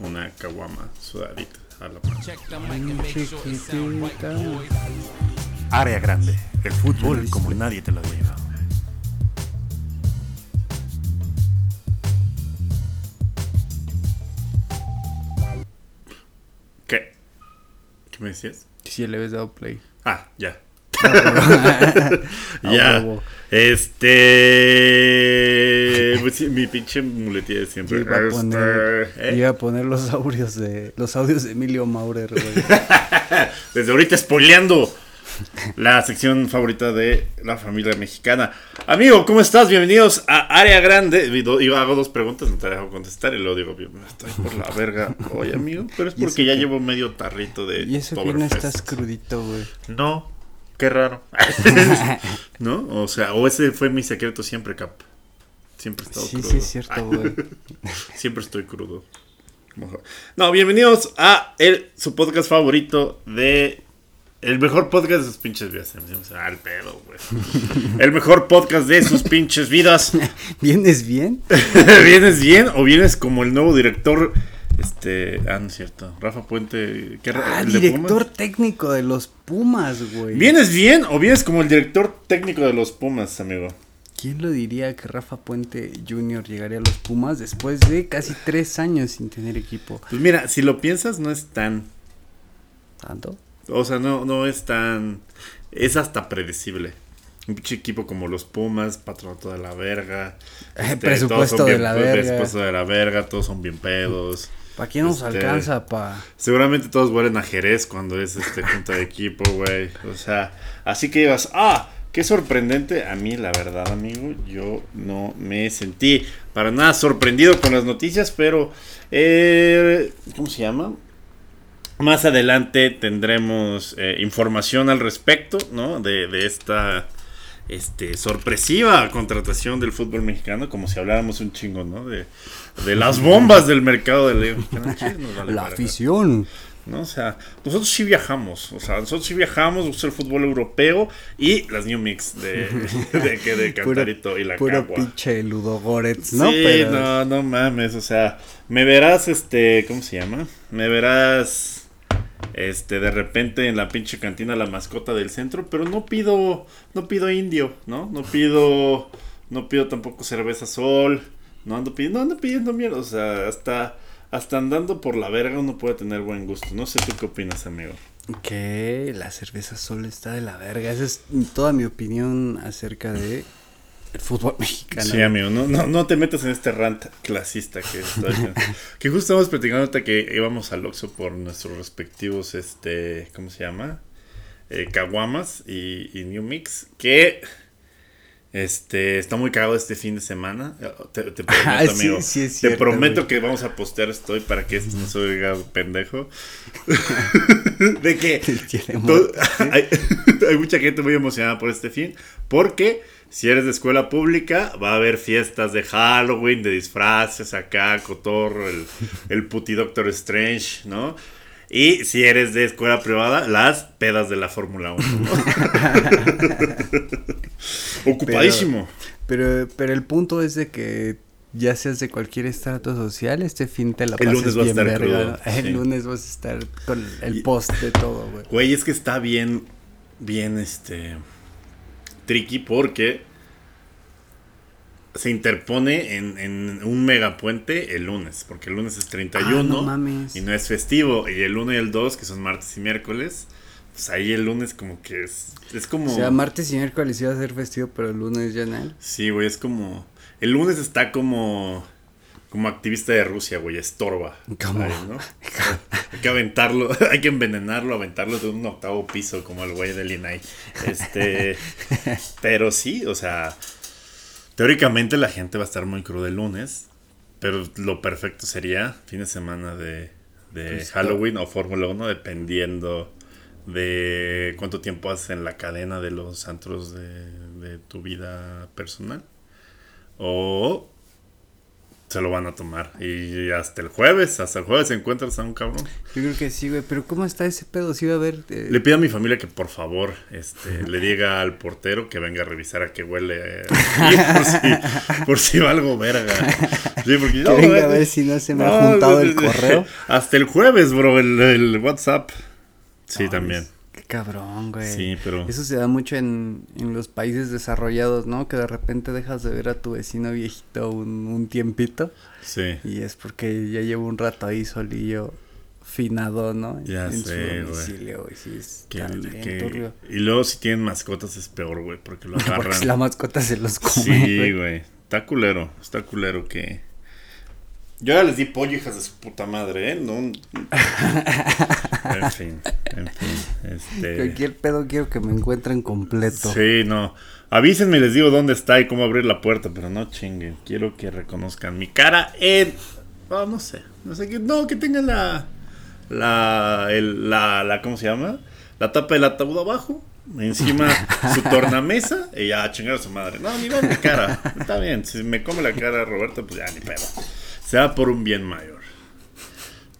una caguama sudadita a la mano. Chiquitita. Área grande, el fútbol como nadie te lo había llevado. ¿Qué? ¿Qué me decías? Si le habías dado play. Ah, ya. Ya. Este. Mi pinche muletilla de siempre. Yo iba a poner, Este, ¿eh? iba a poner los audios de los audios de Emilio Maurer, güey. Desde ahorita spoileando la sección favorita de la familia mexicana. Amigo, ¿cómo estás? Bienvenidos a Área Grande. Y hago dos preguntas, no te dejo contestar y luego digo, "Bien, estoy por la verga hoy, amigo. Pero es ¿Y eso porque ya llevo medio tarrito de Y eso que no estás crudito, güey. No, qué raro. ¿No? O sea, o ese fue mi secreto siempre, Cap. Siempre he estado Sí, crudo. sí, es cierto, güey. Siempre estoy crudo. No, bienvenidos a el, su podcast favorito de. El mejor podcast de sus pinches vidas. Al pedo, güey. El mejor podcast de sus pinches vidas. ¿Vienes bien? ¿Vienes bien o vienes como el nuevo director? Este. Ah, no es cierto. Rafa Puente. ¿qué Ah, el director técnico de los Pumas, güey. ¿Vienes bien o vienes como el director técnico de los Pumas, amigo? ¿Quién lo diría que Rafa Puente Jr. llegaría a los Pumas después de casi tres años sin tener equipo? Pues mira, si lo piensas, no es tan. ¿Tanto? O sea, no, no es tan. Es hasta predecible. Un pinche equipo como los Pumas, patronato de la verga. este, Presupuesto de la verga. Presupuesto de la verga, todos son bien pedos. ¿Para quién nos Este, alcanza, pa? Seguramente todos huelen a Jerez cuando es este junta de equipo, güey. O sea, así que ibas, ah, qué sorprendente. A mí, la verdad, amigo, yo no me sentí para nada sorprendido con las noticias, pero, eh, ¿cómo se llama? Más adelante tendremos eh, información al respecto, ¿no? De, de esta este, sorpresiva contratación del fútbol mexicano, como si habláramos un chingo, ¿no? De, las bombas del mercado de nos vale La afición. ¿No? O sea, nosotros sí viajamos, o sea, nosotros sí viajamos, gusta el fútbol europeo y las New Mix de, de, de Puro, Cantarito y la puro Cagua. pinche Ludogorets, ¿no? Sí, Pero no, no mames, o sea, me verás, este, ¿cómo se llama? Me verás, este, de repente en la pinche cantina la mascota del centro, pero no pido, no pido indio, ¿no? No pido, no pido tampoco cerveza sol, no ando pidiendo, no ando pidiendo mierda, o sea, hasta, hasta andando por la verga uno puede tener buen gusto. No sé tú qué opinas, amigo. que la cerveza sol está de la verga. Esa es toda mi opinión acerca de el fútbol mexicano. Sí, amigo, no, no, no te metas en este rant clasista que estoy haciendo. Que justo estamos platicando ahorita que íbamos al Oxxo por nuestros respectivos, este, ¿cómo se llama? Eh, Caguamas y, y New Mix. Que, este, está muy cagado este fin de semana. Te, te prometo, Ah, sí, amigo. sí es te prometo güey. que vamos a postear estoy para que esto no se oiga pendejo. de que todo- hay, hay mucha gente muy emocionada por este fin. Porque si eres de escuela pública, va a haber fiestas de Halloween, de disfraces acá, cotorro, el, el puti Doctor Strange, ¿no? Y si eres de escuela privada, las pedas de la Fórmula 1. ¿no? Ocupadísimo. Pero, pero el punto es de que ya seas de cualquier estrato social, este fin te la El pases lunes vas a estar verga. crudo. El sí. lunes vas a estar con el post de todo, güey. Güey, es que está bien, bien, este, tricky porque se interpone en, en un megapuente el lunes, porque el lunes es 31 Ah, no mames. y no es festivo, y el 1 y el 2, que son martes y miércoles, pues ahí el lunes como que es, es como... O sea, martes y miércoles iba a ser festivo, pero el lunes ya no. Sí, güey, es como... El lunes está como... Como activista de Rusia, güey, estorba. ¿Cómo? Hay que aventarlo, hay que envenenarlo, aventarlo de un octavo piso, como el güey del INAI. Este. pero sí, o sea. Teóricamente la gente va a estar muy cruda el lunes. Pero lo perfecto sería fin de semana de, de Pues, Halloween o Fórmula 1, dependiendo de cuánto tiempo haces en la cadena de los antros de, de tu vida personal. O se lo van a tomar. Y hasta el jueves, hasta el jueves encuentras a un cabrón. Yo creo que sí, güey. Pero ¿cómo está ese pedo? Sí va a haber... eh, Le pido a mi familia que por favor este, le diga al portero que venga a revisar a qué huele. eh, por, si, por si va algo verga. Sí, porque que yo, venga a ver si no se me ha juntado el correo. Hasta el jueves, bro, el, el WhatsApp. Sí, No, también. es- cabrón, güey. Sí, pero... Eso se da mucho en, en los países desarrollados, ¿no? Que de repente dejas de ver a tu vecino viejito un, un tiempito. Sí. Y es porque ya llevo un rato ahí solillo finado, ¿no? Ya en sé, su güey. domicilio, güey. Sí, Que- y luego si tienen mascotas es peor, güey, porque lo Porque agarran. si la mascota se los come, Sí, güey. güey. Está culero, está culero que... Yo ya les di pollo, hijas de su puta madre, ¿eh? No... en fin, en fin. Este... Cualquier pedo quiero que me encuentren completo. Sí, no. Avísenme y les digo dónde está y cómo abrir la puerta, pero no chinguen. Quiero que reconozcan mi cara en... oh, no sé. No sé qué... No, que tengan la... La... El, la, la... ¿Cómo se llama? La tapa del ataúd abajo. Encima su tornamesa y ya chingar a su madre. No, ni va mi cara. Está bien. Si me come la cara Roberto, pues ya ni pedo. Sea por un bien mayor.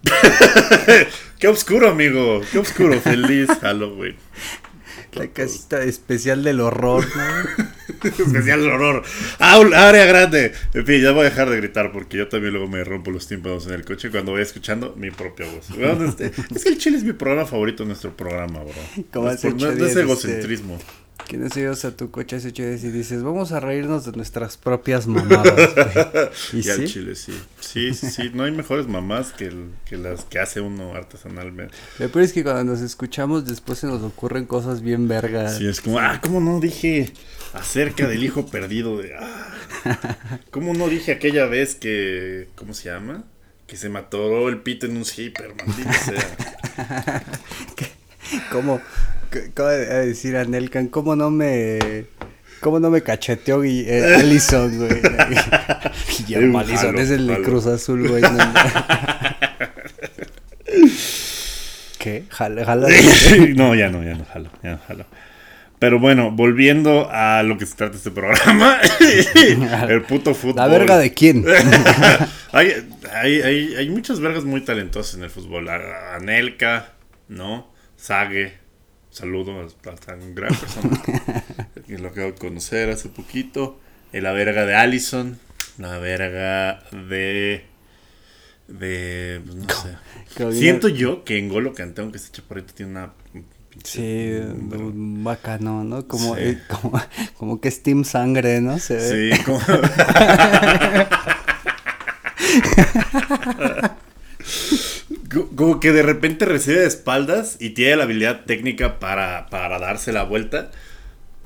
Qué oscuro, amigo. Qué oscuro. Feliz Halloween. La casita especial del horror, ¿no? Especial horror. Aul- área grande. En fin, ya voy a dejar de gritar porque yo también luego me rompo los tímpanos en el coche cuando voy escuchando mi propia voz. Este- es que el chile es mi programa favorito, nuestro programa, bro. Como No es por- no, es días, egocentrismo. Que no se llevas a tu coche hace ocho días y dices, vamos a reírnos de nuestras propias mamadas. güey". ¿Y Y al sí? chile, sí. Sí, sí, sí. No hay mejores mamás que, el- que las que hace uno artesanalmente. Lo peor es que cuando nos escuchamos después se nos ocurren cosas bien vergas. Sí, es como, ah, ¿cómo no dije acerca del hijo perdido de... Ah, ¿Cómo no dije aquella vez que... ¿Cómo se llama? Que se mató el pito en un zipper, maldita sea. ¿Cómo, cómo de- de decir a Nelkan, cómo no me... ¿Cómo no me cacheteó Gui- eh, Allison, güey? Guillermo Allison es el de. Cruz Azul, güey. no, no. ¿Qué? Jala, jala. no, ya no, ya no, jalo, ya no, jalo. Pero bueno, volviendo a lo que se trata este programa, el puto fútbol. ¿La verga de quién? hay, hay, hay, hay muchas vergas muy talentosas en el fútbol. Anelka, ¿no? Sague. Saludo a, a tan gran persona. que lo acabo de conocer hace poquito. La verga de Allison. La verga de. De. pues, no sé. Siento yo que en Golo Kanté, aunque este chaparrito tiene una. Sí, un bacano, ¿no? Como, Sí. eh, como, como que es Team Sangre, ¿no? Se ve. Sí, como. Co- Como que de repente recibe de espaldas y tiene la habilidad técnica para, para darse la vuelta,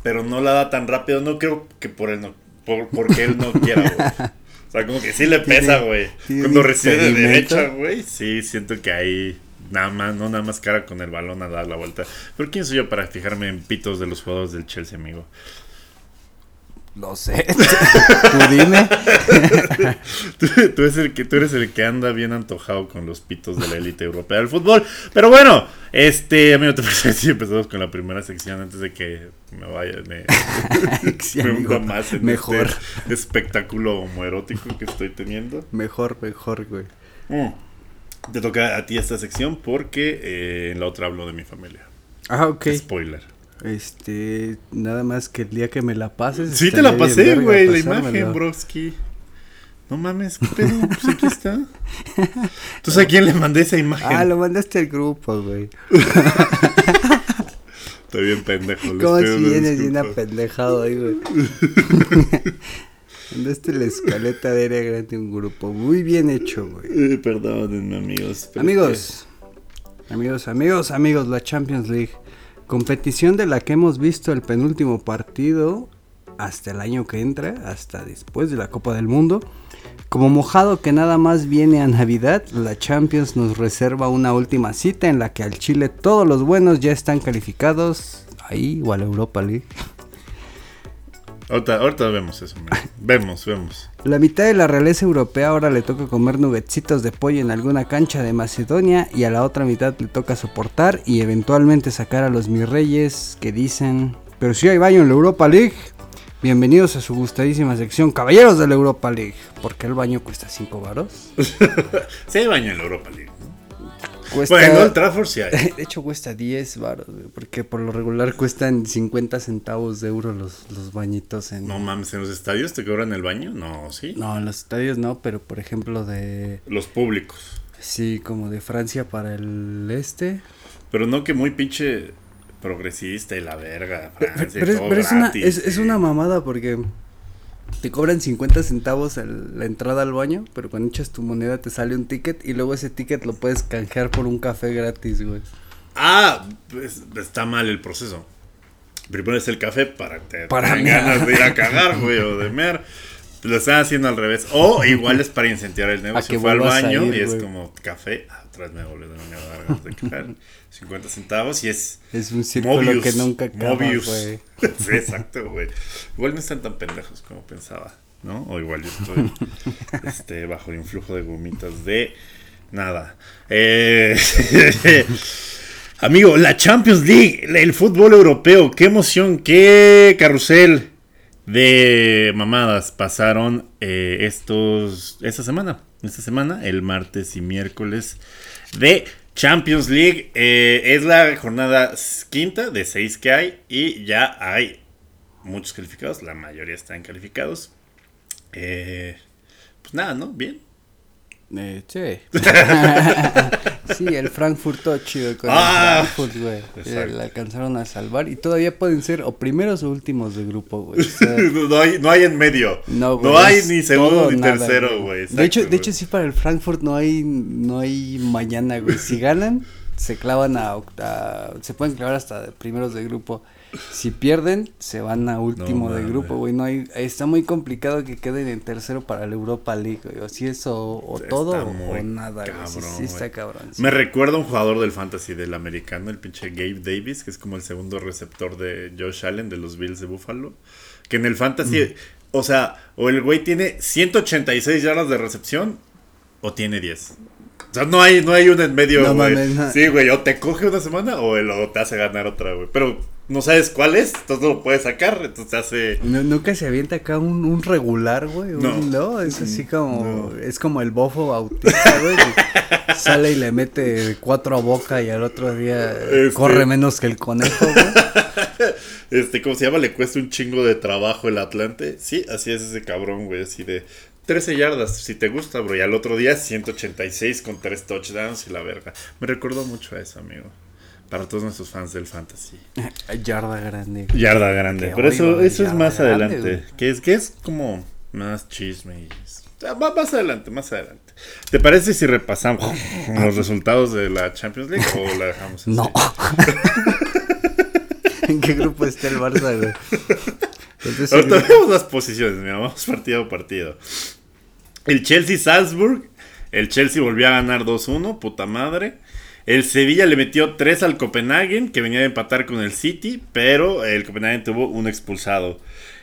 pero no la da tan rápido. No creo que por él no, por, porque él no quiera, güey. O sea, como que sí le pesa, güey. Cuando recibe de derecha, güey, sí, siento que ahí nada más, no nada más cara con el balón a dar la vuelta. Pero ¿quién soy yo para fijarme en pitos de los jugadores del Chelsea, amigo? Lo sé. Tú dime. Tú, tú eres el que, tú eres el que anda bien antojado con los pitos de la élite europea del fútbol. Pero bueno, este, amigo, te parece si empezamos con la primera sección antes de que me vaya, me, Sí, me amigo, más en mejor. este espectáculo homoerótico que estoy teniendo. Mejor, mejor, güey. Mm. Te toca a ti esta sección porque eh, en la otra hablo de mi familia. Ah, ok. Spoiler. Este, nada más que el día que me la pases. Sí, te la pasé, güey, la imagen, broski. No mames, ¿qué pedo? Pues aquí está. Entonces, ¿a quién le mandé esa imagen? Ah, lo mandaste al grupo, güey. Estoy bien pendejo. ¿Cómo si vienes bien apendejado ahí, güey? Mandaste la escaleta de área grande un grupo. Muy bien hecho, güey. Eh, perdónenme, amigos. Amigos, amigos, amigos, amigos, la Champions League. Competición de la que hemos visto el penúltimo partido hasta el año que entra, hasta después de la Copa del Mundo. Como mojado que nada más viene a Navidad, la Champions nos reserva una última cita en la que al Chile todos los buenos ya están calificados. Ahí o a la Europa League. Ahorita, ahorita vemos eso. Vemos, vemos. La mitad de la realeza europea ahora le toca comer nuggetsitos de pollo en alguna cancha de Macedonia y a la otra mitad le toca soportar y eventualmente sacar a los mis reyes que dicen, pero si hay baño en la Europa League. Bienvenidos a su gustadísima sección Caballeros de la Europa League. ¿Por qué el baño cuesta 5 varos? Sí hay baño en la Europa League. Cuesta... Bueno, el Trafford sí hay. De hecho cuesta 10 varos, güey, porque por lo regular cuestan 50 centavos de euro los, los bañitos en... No mames, en los estadios te cobran el baño. No, sí. No, en los estadios no, pero por ejemplo de... Los públicos. Sí, como de Francia para el este. Pero no que muy pinche progresista y la verga. Pero, Francia pero es, es una, es, una mamada porque te cobran 50 centavos el- la entrada al baño, pero cuando echas tu moneda te sale un ticket y luego ese ticket lo puedes canjear por un café gratis, güey. Ah, pues, está mal el proceso. Primero es el café para que te Para ganas de ir a cagar, güey, o de mear. Lo están haciendo al revés. O igual es para incentivar el negocio. Fue al baño ir, y es como café. Otra vez me volvió de una cagar. 50 centavos y es Es un círculo Mobius. que nunca acaba, Mobius. sí, exacto, güey. Igual no están tan pendejos como pensaba, ¿no? O igual yo estoy este, bajo el influjo de gomitas de nada. Eh, amigo, la Champions League, el fútbol europeo, qué emoción, qué carrusel de mamadas pasaron eh, estos esta semana. Esta semana, el martes y miércoles de Champions League. Eh, es la jornada quinta de seis que hay y ya hay muchos calificados. La mayoría están calificados. Eh, pues nada, ¿no? Bien. Eh, sí. sí, el Frankfurt todo chido con Ah, el Frankfurt, güey. Eh. La alcanzaron a salvar y todavía pueden ser o primeros o últimos de grupo, güey. O sea, no, hay, no hay en medio. No, No, hay ni segundo ni nada, tercero, güey. De hecho, de hecho sí para el Frankfurt no hay no hay mañana, güey. Si ganan, se clavan a, octa- se pueden clavar hasta primeros de grupo. Si pierden, se van a último de mames. grupo, güey. No hay está muy complicado que queden en tercero para la Europa League, güey. O si es o, Está todo o nada. Sí, cabrón, sí está cabrón. sí. Me recuerda a un jugador del fantasy del americano, el pinche Gabe Davis, que es como el segundo receptor de Josh Allen de los Bills de Buffalo. Que en el fantasy, o sea, o el güey tiene 186 yardas de recepción o tiene 10. O sea, no hay, no hay uno en medio, No güey. no. Sí, güey, o te coge una semana o, el- o te hace ganar otra, güey. Pero no sabes cuál es, entonces no lo puedes sacar, entonces hace... No, nunca se avienta acá un, un regular, güey. un- No. No. es así como. No. Es como el bofo bautista, güey. sale y le mete cuatro a boca y al otro día Este- corre menos que el conejo, güey. Este, ¿cómo se llama? Le cuesta un chingo de trabajo el Atlante. Sí, así es ese cabrón, güey. Así de 13 yardas, si te gusta, bro. Y al otro día 186 con 3 touchdowns y la verga. Me recordó mucho a eso, amigo. Para todos nuestros fans del fantasy. Yarda grande. Yarda grande. Qué Pero eso, eso es más grande, adelante. güey. Que es, que es como más chisme. más adelante, más adelante. ¿Te parece si repasamos los resultados de la Champions League o la dejamos así? No. ¿En qué grupo está el Barça, güey? Entonces, Ahorita vemos las posiciones, mira, vamos partido a partido. El Chelsea Salzburg, el Chelsea volvió a ganar 2-1, puta madre. El Sevilla le metió 3 al Copenhagen, que venía de empatar con el City, pero el Copenhagen tuvo un expulsado.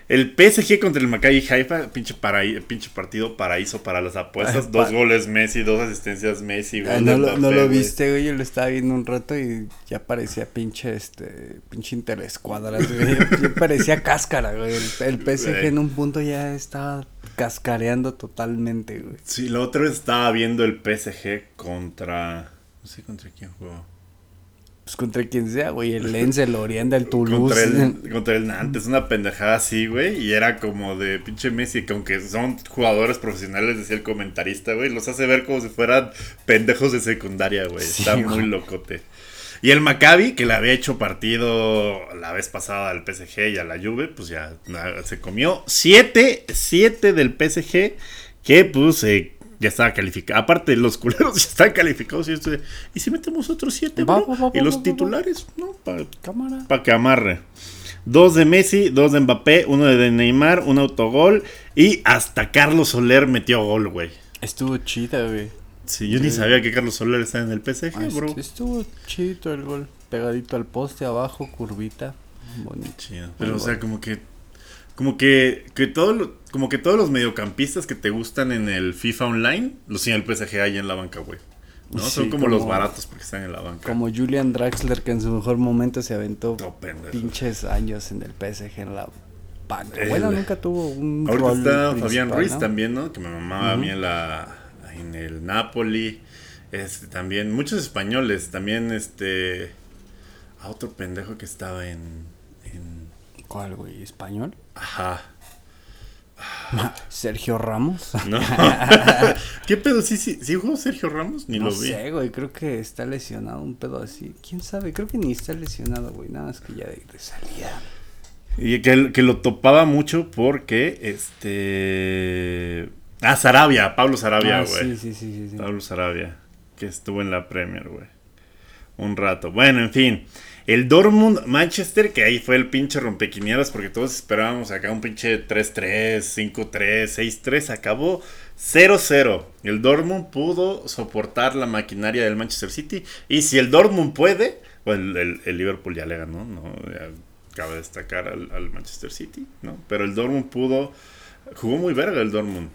El PSG contra el Maccabi Haifa, pinche, paraí- pinche partido paraíso para las apuestas. Ay, dos pa- goles Messi, dos asistencias Messi. Ah, gol no, lo, no viste, güey. Yo lo estaba viendo un rato y ya parecía pinche, este, pinche interescuadras, güey. Parecía cáscara, güey. El, el PSG Güey. en un punto ya estaba cascareando totalmente, güey. Sí, la otra vez estaba viendo el PSG contra... No sé contra quién jugó. Pues contra quien sea, güey. El Lens, el Oriente, el Toulouse. Contra el, contra el Nantes, una pendejada así, güey. Y era como de pinche Messi, que aunque son jugadores profesionales, decía el comentarista, güey, los hace ver como si fueran pendejos de secundaria, güey. Sí, Está güey. muy locote. Y el Maccabi, que le había hecho partido la vez pasada al PSG y a la Juve, pues ya se comió 7, 7 del PSG, que pues eh, ya estaba calificado. Aparte, los culeros ya están calificados. Y, esto ¿y si metemos otros 7, Va, bro? va, va, Y los titulares, ¿no? Pa- para que amarre. Dos de Messi, dos de Mbappé, uno de Neymar, un autogol. Y hasta Carlos Soler metió gol, güey. Estuvo chida, güey. Sí, yo ni sabía que Carlos Soler está en el PSG, Ah, bro. Estuvo chido el gol. Pegadito al poste abajo, curvita. Bonito. Chido. Pero, o sea, bueno. como que. Como que, que todo lo- como que todos los mediocampistas que te gustan en el FIFA Online los tiene el PSG ahí en la banca, güey. ¿no? Sí, Son como, los como- baratos porque están en la banca. Como Julian Draxler, que en su mejor momento se aventó No, pinches años en el PSG en la. Bueno, El- nunca tuvo un Ahorita rol está Fabián Ruiz ¿no? también, ¿no? Que me mamaba a mí en, la, en el Napoli. Este, también, muchos españoles. También, este. A otro pendejo que estaba en. ¿Cuál, güey? ¿Español? ajá. ¿Sergio Ramos? No. ¿Qué pedo? ¿Sí, sí, ¿Sí jugó Sergio Ramos? Ni no lo vi. sé, güey. Creo que está lesionado un pedo así. ¿Quién sabe? Creo que ni está lesionado, güey. Nada más que ya de, de salida. Y que, que lo topaba mucho porque. Este. Ah, Sarabia. Pablo Sarabia, Ah, güey. sí, sí, sí, sí, sí. Pablo Sarabia, que estuvo en la Premier, güey. Un rato. Bueno, en fin. El Dortmund Manchester, que ahí fue el pinche rompequinielas, porque todos esperábamos acá un pinche 3-3, 5-3, 6-3. Acabó 0-0. El Dortmund pudo soportar la maquinaria del Manchester City. Y si el Dortmund puede, pues el, el- el Liverpool ya le ganó, ¿no? Ya cabe destacar al, al Manchester City, ¿no? Pero el Dortmund pudo. Jugó muy verga el Dortmund.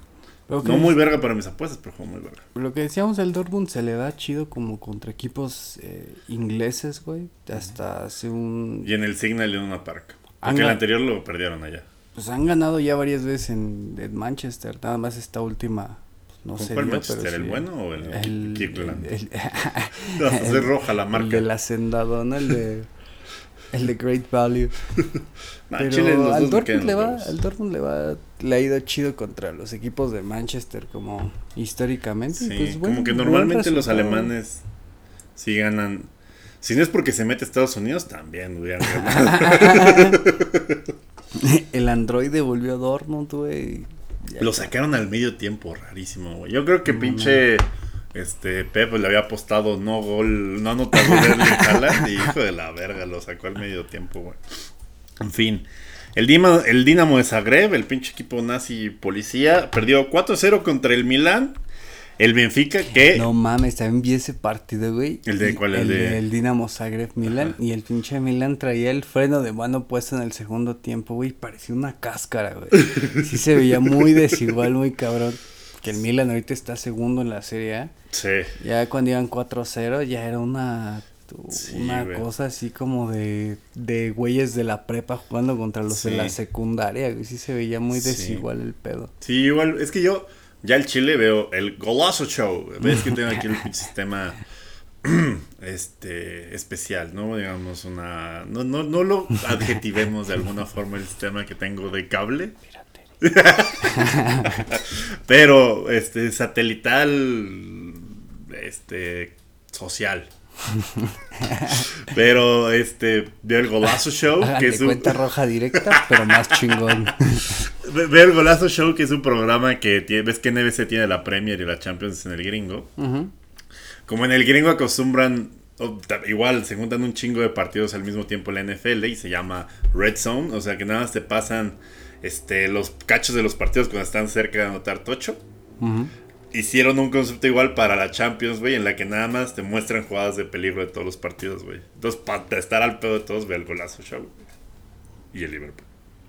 No muy verga para mis apuestas, pero jugó muy verga. Lo que decíamos del Dortmund se le da chido como contra equipos eh, ingleses, güey. Hasta hace un... Y en el Signal Iduna Park. Han Porque el anterior lo perdieron allá. Pues han ganado ya varias veces en, en Manchester. Nada más esta última, pues, no ¿Con sé. cuál Manchester? ¿El bueno o el, El, Kirkland? el- No, pues es roja la el marca. del hacendado, ¿no? El de, el de Great Value. Ah, Pero Chile, al Dortmund le va, al Dortmund le va, le ha ido chido contra los equipos de Manchester como históricamente. Sí, pues, bueno, como que normalmente los alemanes sí ganan. Si no es porque se mete a Estados Unidos, también hubieran ganado. El androide volvió a Dortmund, güey. Lo sacaron al medio tiempo, rarísimo, güey. Yo creo que No, pinche este Pep le había apostado no gol, no anotado de Haaland y hijo de la verga, lo sacó al medio tiempo, güey. En fin, el, Dima- el Dinamo de Zagreb, el pinche equipo nazi policía, perdió 4-0 contra el Milan. El Benfica que No mames, también vi ese partido, güey. ¿El de cuál? El El, de- del Dinamo Zagreb Milan. Y el pinche Milan traía el freno de mano puesto en el segundo tiempo, güey. Parecía una cáscara, güey. Sí se veía muy desigual, muy cabrón. Que el Milan ahorita está segundo en la Serie A. sí, Ya cuando iban 4-0 ya era una... Sí, una güey. cosa así como de, de güeyes de la prepa jugando contra los de la secundaria, güey. Sí se veía muy Sí. desigual el pedo. Sí, igual, es que yo ya el Chile veo el golazo show. Ves que tengo aquí el sistema este especial, ¿no? Digamos una no no no lo adjetivemos de alguna forma el sistema que tengo de cable, pero este satelital este social. Pero este veo el golazo show que es un cuenta roja directa, pero más chingón. Ve- el Golazo Show, que es un programa que tiene, ves que NBC tiene la Premier y la Champions en el gringo. Como en el gringo acostumbran, o igual se juntan un chingo de partidos al mismo tiempo en la NFL y se llama Red Zone, o sea que nada más te pasan este, los cachos de los partidos cuando están cerca de anotar tocho. Ujú. Hicieron un concepto igual para la Champions, güey, en la que nada más te muestran jugadas de peligro de todos los partidos, güey. Entonces, para estar al pedo de todos, ve el Golazo Show. Y el Liverpool.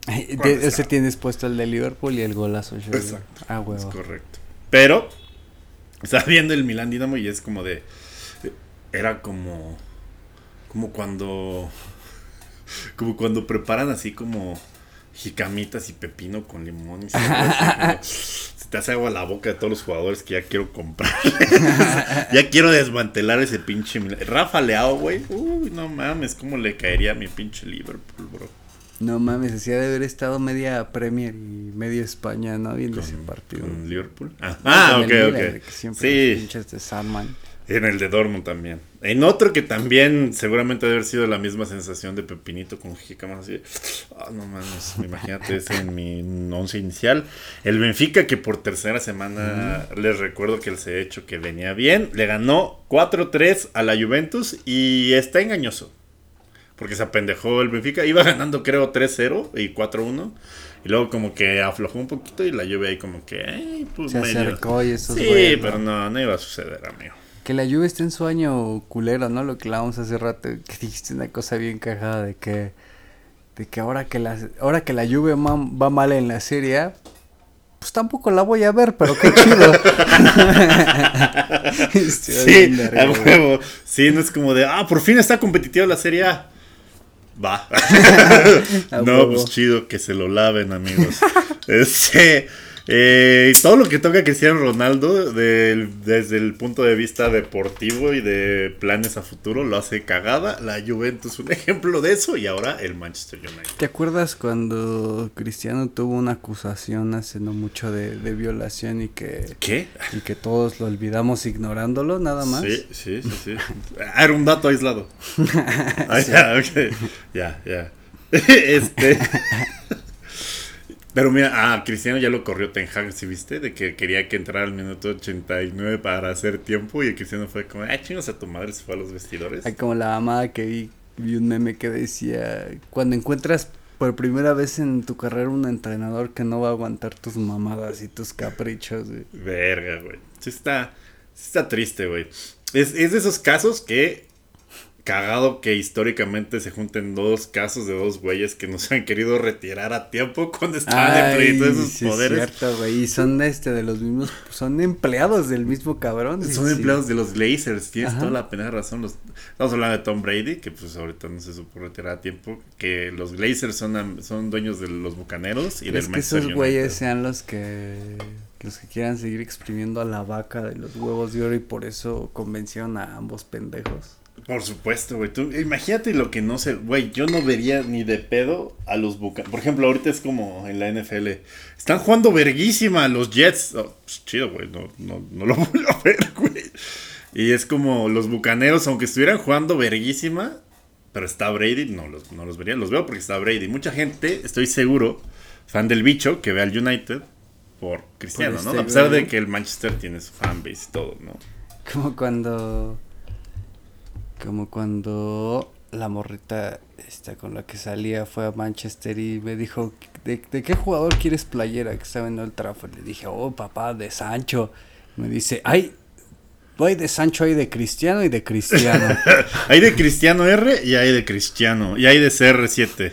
De- ¿Cuándo ese está? tienes puesto el de Liverpool y el golazo. yo- Exacto. Ah, Es huevo. correcto. Pero estaba viendo el Milan Dinamo y es como de. Era como. Como cuando. Como cuando preparan así como jicamitas y pepino con limón y así te hace agua a la boca de todos los jugadores que ya quiero comprar. ya quiero desmantelar ese pinche. Rafa Leao, güey. Uy, no mames, cómo le caería a mi pinche Liverpool, bro. No mames, decía de haber estado media Premier y medio España, ¿no? Viendo ese partido. Con Liverpool. Ah, ah, ok, ok. Que siempre Sí. pinches de Sandman. En el de Dortmund también. En otro que también seguramente debe haber sido la misma sensación de pepinito con jícamas así. Ah, no mames, imagínate ese en mi once inicial. El Benfica que por tercera semana les recuerdo que he hecho que venía bien. Le ganó 4-3 a la Juventus y está engañoso. Porque se apendejó el Benfica. Iba ganando creo 3-0 y 4-1. Y luego como que aflojó un poquito y la Juve ahí como que... "Ay, pues Se medio". acercó y esos Sí, güeyes, ¿no? pero no, no iba a suceder, amigo. Que la Juve esté en su año culero, ¿no? Lo que hablábamos hace rato, que dijiste una cosa bien cagada de que de que ahora que la ahora que la ma- va mal en la Serie pues tampoco la voy a ver, pero qué chido. Sí, a huevo. Sí, no es como de, ah, por fin está competitiva la Serie A. Va. No, huevo. pues chido, que se lo laven, amigos. Este, eh, todo lo que toca Cristiano Ronaldo, desde el punto de vista deportivo y de planes a futuro, lo hace cagada. La Juventus, un ejemplo de eso, y ahora el Manchester United. ¿Te acuerdas cuando Cristiano tuvo una acusación hace no mucho de, de violación y que, ¿Qué? y que todos lo olvidamos ignorándolo nada más? Sí, sí, sí, sí. Ah, era un dato aislado. Ah, ya. Ya, ya. Este. Pero mira, ah, Cristiano ya lo corrió Ten Hag, ¿sí viste? De que quería que entrara al minuto 89 para hacer tiempo y el Cristiano fue como, ah, chingos a tu madre, se fue a los vestidores. Hay como la mamada que vi, vi un meme que decía, cuando encuentras por primera vez en tu carrera un entrenador que no va a aguantar tus mamadas y tus caprichos, güey. Verga, güey. Sí está, sí está triste, güey. Es, es de esos casos que cagado que históricamente se junten dos casos de dos güeyes que no se han querido retirar a tiempo cuando estaban en plenitud de sus sí es poderes. cierto, güey. Y son este de los mismos, son empleados del mismo cabrón. Son sí. empleados de los Glazers, tienes Ajá. toda la pena razón. Los, estamos hablando de Tom Brady, que pues ahorita no se supo retirar a tiempo. Que los Glazers son, son dueños de los bucaneros y ¿Crees del que Manchester esos güeyes sean los que los que quieran seguir exprimiendo a la vaca de los huevos de oro y por eso convencieron a ambos pendejos? Por supuesto, güey. Tú, imagínate lo que no sé, güey. Yo no vería ni de pedo a los bucaneros. Por ejemplo, ahorita es como en la NFL. Están jugando verguísima los Jets. Oh, pues, chido, güey. No, no, no lo voy a ver, güey. Y es como los bucaneros, aunque estuvieran jugando verguísima, pero está Brady, no los, no los vería. Los veo porque está Brady. Mucha gente, estoy seguro, fan del bicho, que ve al United por Cristiano, Por ¿no? este A pesar güey. de que el Manchester tiene su fanbase y todo, ¿no? Como cuando como cuando la morrita esta con la que salía fue a Manchester y me dijo ¿de, de qué jugador quieres playera que estaba en el Trafford? Le dije, "Oh, papá, de Sancho." Me dice, "Ay, voy de Sancho hay de Cristiano y de Cristiano." Hay de Cristiano R y hay de Cristiano. Y hay de CR7.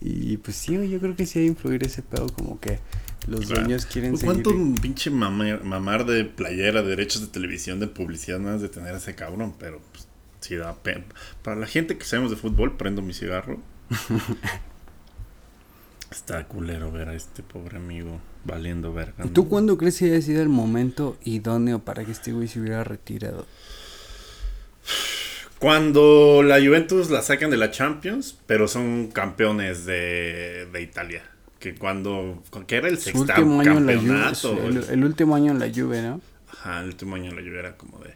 Y pues sí, yo creo que sí hay influir ese pedo como que los dueños quieren Pues, seguir. ¿Cuánto pinche mamar, mamar de playera, de derechos de televisión, de publicidad no has de tener a ese cabrón? Pero sí da pena. Para la gente que sabemos de fútbol, prendo mi cigarro. Está culero ver a este pobre amigo valiendo verga. ¿Y. ¿Tú cuándo crees que haya sido el momento idóneo para que este güey se hubiera retirado? Cuando la Juventus la sacan de la Champions, pero son campeones de, de Italia. Que cuando. que era el sexto último año en la Juve, campeonato. el, el último año en la Juve, ¿no? Ajá, el último año en la lluvia era como de,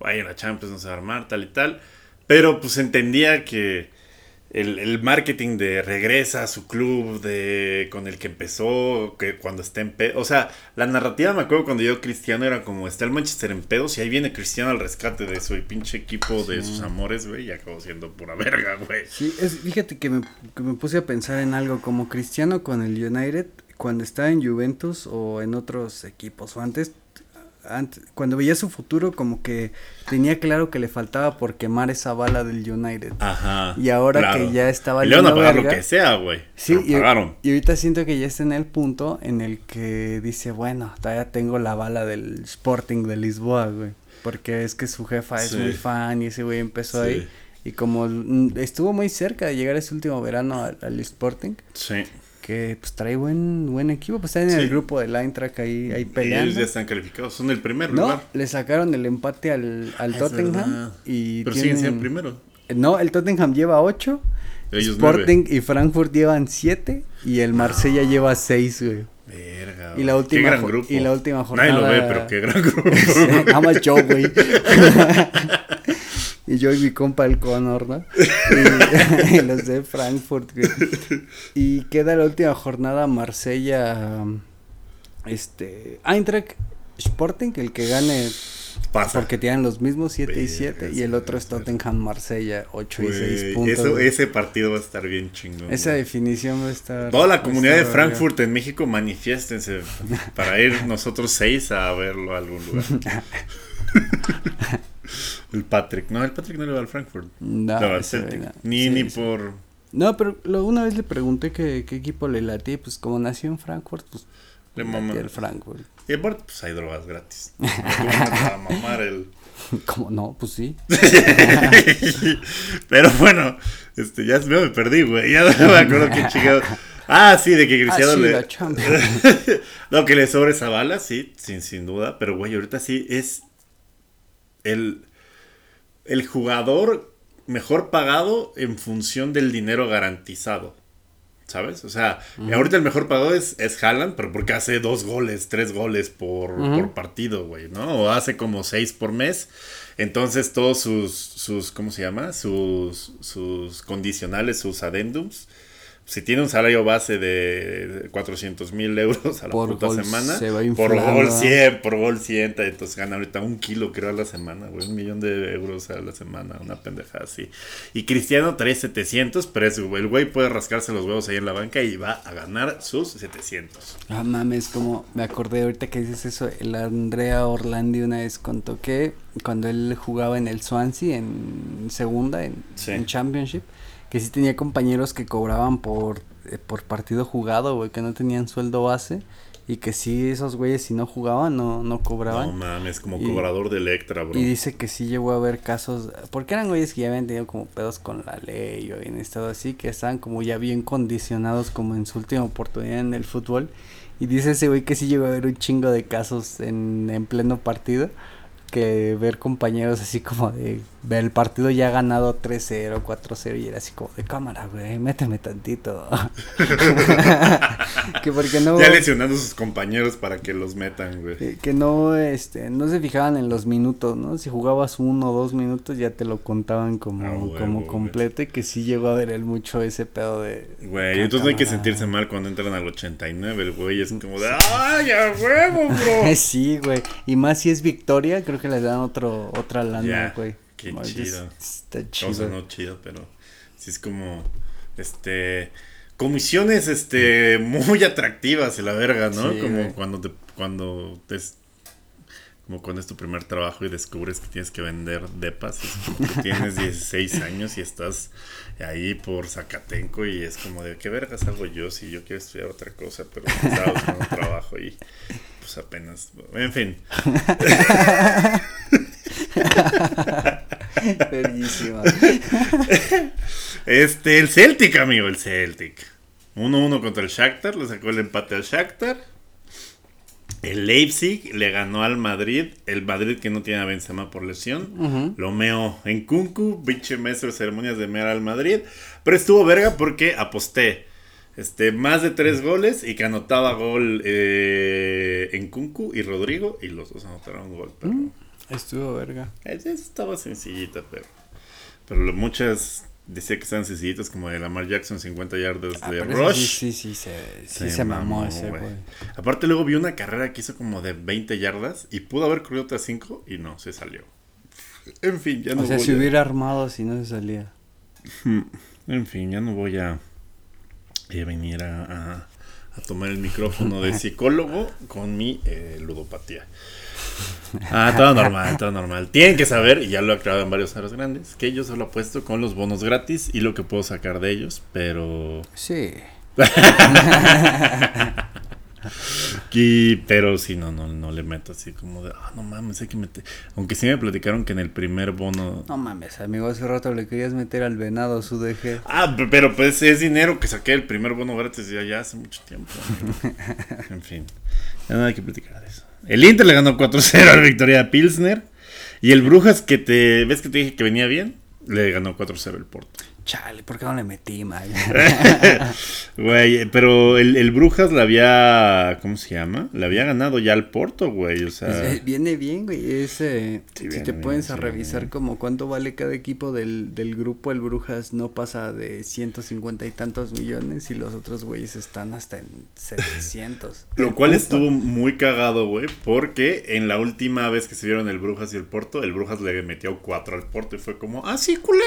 vaya, la Champions no se va a armar, tal y tal. Pero pues entendía que el, el marketing de regresa a su club de con el que empezó, que cuando está en pedo. O sea, la narrativa, me acuerdo cuando yo Cristiano era como, está el Manchester en pedos y ahí viene Cristiano al rescate de su pinche equipo de sus amores, güey, y acabó siendo pura verga, güey. Sí, es, fíjate que me, que me puse a pensar en algo como Cristiano con el United, cuando estaba en Juventus o en otros equipos, o antes, antes, cuando veía su futuro como que tenía claro que le faltaba por quemar esa bala del United. Ajá. Y ahora que ya estaba Y le van a pagar lo que sea, güey. Sí, y, y ahorita siento que ya está en el punto en el que dice, bueno, todavía tengo la bala del Sporting de Lisboa, güey. Porque es que su jefa es muy fan y ese güey empezó Sí. ahí. Y como mm, estuvo muy cerca de llegar ese último verano al, al Sporting, Sí. Que pues trae buen buen equipo, pues está en el Sí. grupo de Eintracht ahí, ahí Ellos peleando. ya están calificados, son el primer No, lugar. le sacaron el empate al, al Ah, Tottenham y Pero siguen tienen- siendo primero. No, el Tottenham lleva 8. Ellos Sporting y Frankfurt llevan 7 y el Marsella lleva 6, güey. Verga. Y la última Qué gran grupo. y la última Nadie lo ve, jornada- pero qué gran grupo. Nada más yo, güey. y yo y mi compa el Connor, ¿no? Y, y los de Frankfurt, güey. Y queda la última jornada Marsella, este, Eintracht, Sporting, el que gane, Pasa. porque tienen los mismos 7 y Verga, 7, y el otro es. Tottenham Marsella, 8 y Güey, 6 puntos. eso, ese partido va a estar bien chingón. Esa güey. definición va a estar. Toda la comunidad de Frankfurt en México, manifiéstense para ir nosotros seis a verlo a algún lugar. El Patrick, no, el Patrick no le va al Frankfurt. No, No, al Celtic. Ni, Sí, ni sí. por. No, pero lo- una vez le pregunté qué equipo le latía, pues como nació en Frankfurt, pues Le mama. el Frankfurt. Y aparte, pues hay drogas gratis. ¿Cómo no te va a mamar el. ¿Cómo no? Pues sí. Pero bueno, este, ya me perdí, güey. Ya no me acuerdo qué chingado. Ah, sí, de que Cristiano Ah, sí, le. no, que le sobre esa bala, sí, sin, sin duda. Pero, güey, ahorita sí es el, el jugador mejor pagado en función del dinero garantizado. ¿Sabes? O sea, ahorita el mejor pagado es, es Haaland, pero porque hace dos goles, tres goles por, por partido, güey, ¿no? O hace como seis por mes. Entonces todos sus, sus ¿cómo se llama? Sus, sus condicionales, sus adendums. Si tiene un salario base de 400 mil euros a la Por puta gol semana, se va por gol ¿no? 100, por gol 100, entonces gana ahorita un kilo creo a la semana, güey, un millón de euros a la semana, una pendejada así. Y Cristiano trae 700, pero es, el güey puede rascarse los huevos ahí en la banca y va a ganar sus 700. Ah, mames, como me acordé ahorita que dices eso, el Andrea Orlandi una vez contó que cuando él jugaba en el Swansea en segunda, en, Sí. en Championship, que sí tenía compañeros que cobraban por, eh, por partido jugado, güey, que no tenían sueldo base y que sí esos güeyes si no jugaban no, no cobraban. No mames, como Y- cobrador de Electra, bro. Y dice que sí llegó a haber casos, porque eran güeyes que ya habían tenido como pedos con la ley o habían estado así, que estaban como ya bien condicionados como en su última oportunidad en el fútbol. Y dice ese güey que sí llegó a haber un chingo de casos en, en pleno partido, que ver compañeros así como de ver el partido ya ganado 3-0, 4-0 y era así como de cámara, güey, méteme tantito. que porque no... Ya lesionando a sus compañeros para que los metan, güey. Que, no, este, no se fijaban en los minutos, ¿no? Si jugabas uno o dos minutos ya te lo contaban como, Ah, como güey. completo y que sí llegó a ver él mucho ese pedo de... Güey, entonces no hay que sentirse mal cuando entran al 89, el güey es como de ¡Ay, a huevo, bro! sí, güey. Y más si es victoria, creo que les dan otro, otra lana, güey. Qué chido. es- Está O sea, chido. no chido, pero sí es como, este, comisiones, este, muy atractivas y la verga, ¿no? Sí, como cuando te, cuando te, como cuando es tu primer trabajo y descubres que tienes que vender depas, es como que tienes 16 años y estás ahí por Zacatenco y es como de, ¿qué vergas hago yo si yo quiero estudiar otra cosa? Pero estaba buscando trabajo y pues apenas, en fin. Verguísima. Este, el Celtic, amigo, el Celtic. 1-1 contra el Shakhtar, le sacó el empate al Shakhtar. El Leipzig le ganó al Madrid, el Madrid que no tiene a Benzema por lesión. Ujú. Lo meo en Kunku, pinche maestro de ceremonias de mear al Madrid. Pero estuvo verga porque aposté. Este, más de tres goles y que anotaba gol eh, en Kunku y Rodrigo. Y los dos anotaron gol. Pero Estuvo verga. estaba sencillita, pero. Pero lo- muchas decía que estaban sencillitas, como de Lamar Jackson, 50 yardas Ah, de Rush. Sí, sí, sí, se, sí se, mamó, ese, güey. Aparte, luego vi una carrera que hizo como de 20 yardas y pudo haber corrido otras 5 y no, se salió. En fin, ya no O sea, voy si a- hubiera armado, si no se salía. En fin, ya no voy a, a venir a, a- a tomar el micrófono de psicólogo con mi eh, ludopatía. Ah, todo normal, todo normal. Tienen que saber, y ya lo he aclarado en varios aros grandes, que yo solo apuesto con los bonos gratis y lo que puedo sacar de ellos, pero... Sí. Y, pero sí, no, no, no le meto así como de, ah, no mames, hay que meter... Aunque sí me platicaron que en el primer bono... No mames, amigo, hace rato le querías meter al venado su DG. Ah, pero pues es dinero que saqué el primer bono gratis ya, ya hace mucho tiempo. en fin, ya no hay que platicar de eso. El Inter le ganó 4-0 al Victoria Pilsner. Y el Brujas, que te ves que te dije que venía bien, le ganó 4-0 el Porto. Chale, ¿por qué no le metí, man? Güey, pero el, el Brujas le había. ¿Cómo se llama? Le había ganado ya al Porto, güey. O sea. Viene bien, güey. Es, Sí, si te bien, pones sí, revisar bien. como cuánto vale cada equipo del, del grupo, el Brujas no pasa de 150 y tantos millones y los otros güeyes están hasta en 700. Lo cual estuvo muy cagado, güey, porque en la última vez que se vieron el Brujas y el Porto, el Brujas le metió 4 al Porto y fue como, ah, sí, culero,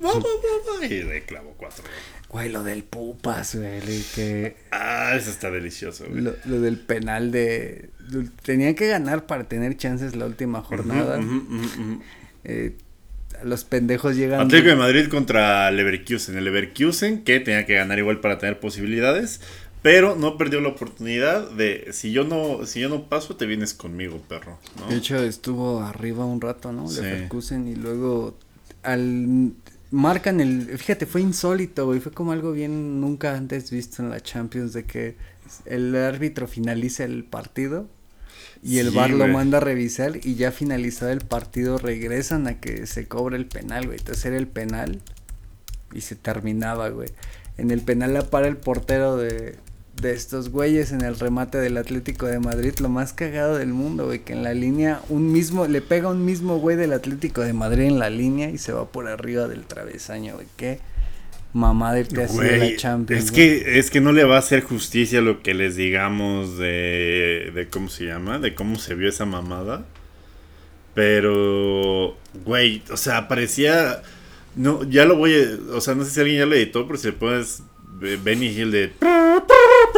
vamos, vamos, y le clavó 4. Güey, lo del Pupas, güey, que... Ah, eso está delicioso, güey. Lo, lo del penal de... Tenían que ganar para tener chances la última jornada. Eh, los pendejos llegan... Atlético de Madrid contra Leverkusen. El Leverkusen que tenía que ganar igual para tener posibilidades. pero no perdió la oportunidad de si yo no si yo no paso te vienes conmigo, perro, ¿no? De hecho, estuvo arriba un rato, ¿no? Sí. Leverkusen y luego al marcan el, fíjate, fue insólito, güey, fue como algo bien nunca antes visto en la Champions de que el árbitro finaliza el partido y el Sí, VAR lo manda a revisar y ya finalizado el partido regresan a que se cobre el penal, güey. Entonces era el penal y se terminaba, güey. En el penal la para el portero de, de estos güeyes en el remate del Atlético de Madrid, lo más cagado del mundo, güey, que en la línea un mismo, le pega un mismo güey del Atlético de Madrid en la línea y se va por arriba del travesaño, güey. Qué así de Güey, la Champions. es güey. que es que no le va a hacer justicia lo que les digamos de de cómo se llama, de cómo se vio esa mamada. Pero güey, o sea, parecía no, ya lo voy a, o sea, no sé si alguien ya lo editó, pero si le pones eh, Benny Hill de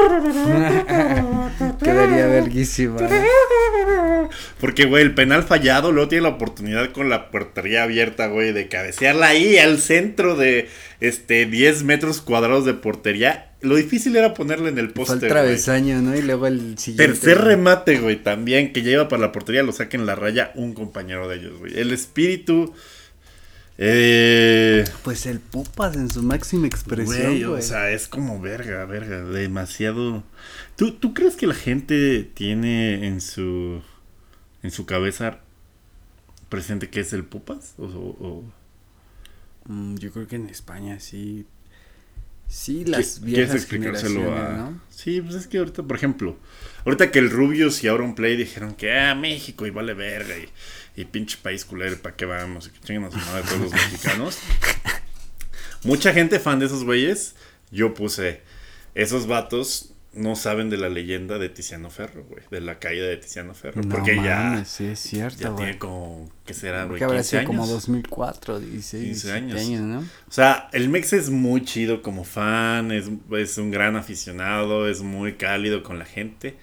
Quedaría verguísima. Porque, güey, el penal fallado, luego tiene la oportunidad con la portería abierta, güey, de cabecearla ahí al centro de este 10 metros cuadrados de portería. Lo difícil era ponerle en el Fue poste. el güey. travesaño, ¿no? Y luego el siguiente. Tercer remate, güey, también que lleva para la portería, lo saca en la raya un compañero de ellos, güey. El espíritu. Eh. Pues el Pupas en su máxima expresión, Güey, güey. o sea, es como verga, verga, demasiado. ¿Tú, ¿Tú crees que la gente tiene en su en su cabeza presente que es el Pupas? O, Mm, yo creo que en España sí. Sí, las ¿Qui- viejas explicárselo generaciones, a- ¿no? Sí, pues es que ahorita, por ejemplo, ahorita que el Rubius y Auron Play dijeron que ah, México y vale verga y, y pinche país culero, ¿para qué vamos? Y que chinguen a su madre todos los mexicanos. Mucha gente fan de esos güeyes, yo puse, esos vatos no saben de la leyenda de Tiziano Ferro, güey, de la caída de Tiziano Ferro, No porque ya, sí es ya cierto, güey. tiene como, ¿qué será, güey? Porque habrá 15 sido años. como 2004, 16, 15 17 años. ¿no? O sea, el Mex es muy chido como fan, es, es un gran aficionado, es muy cálido con la gente,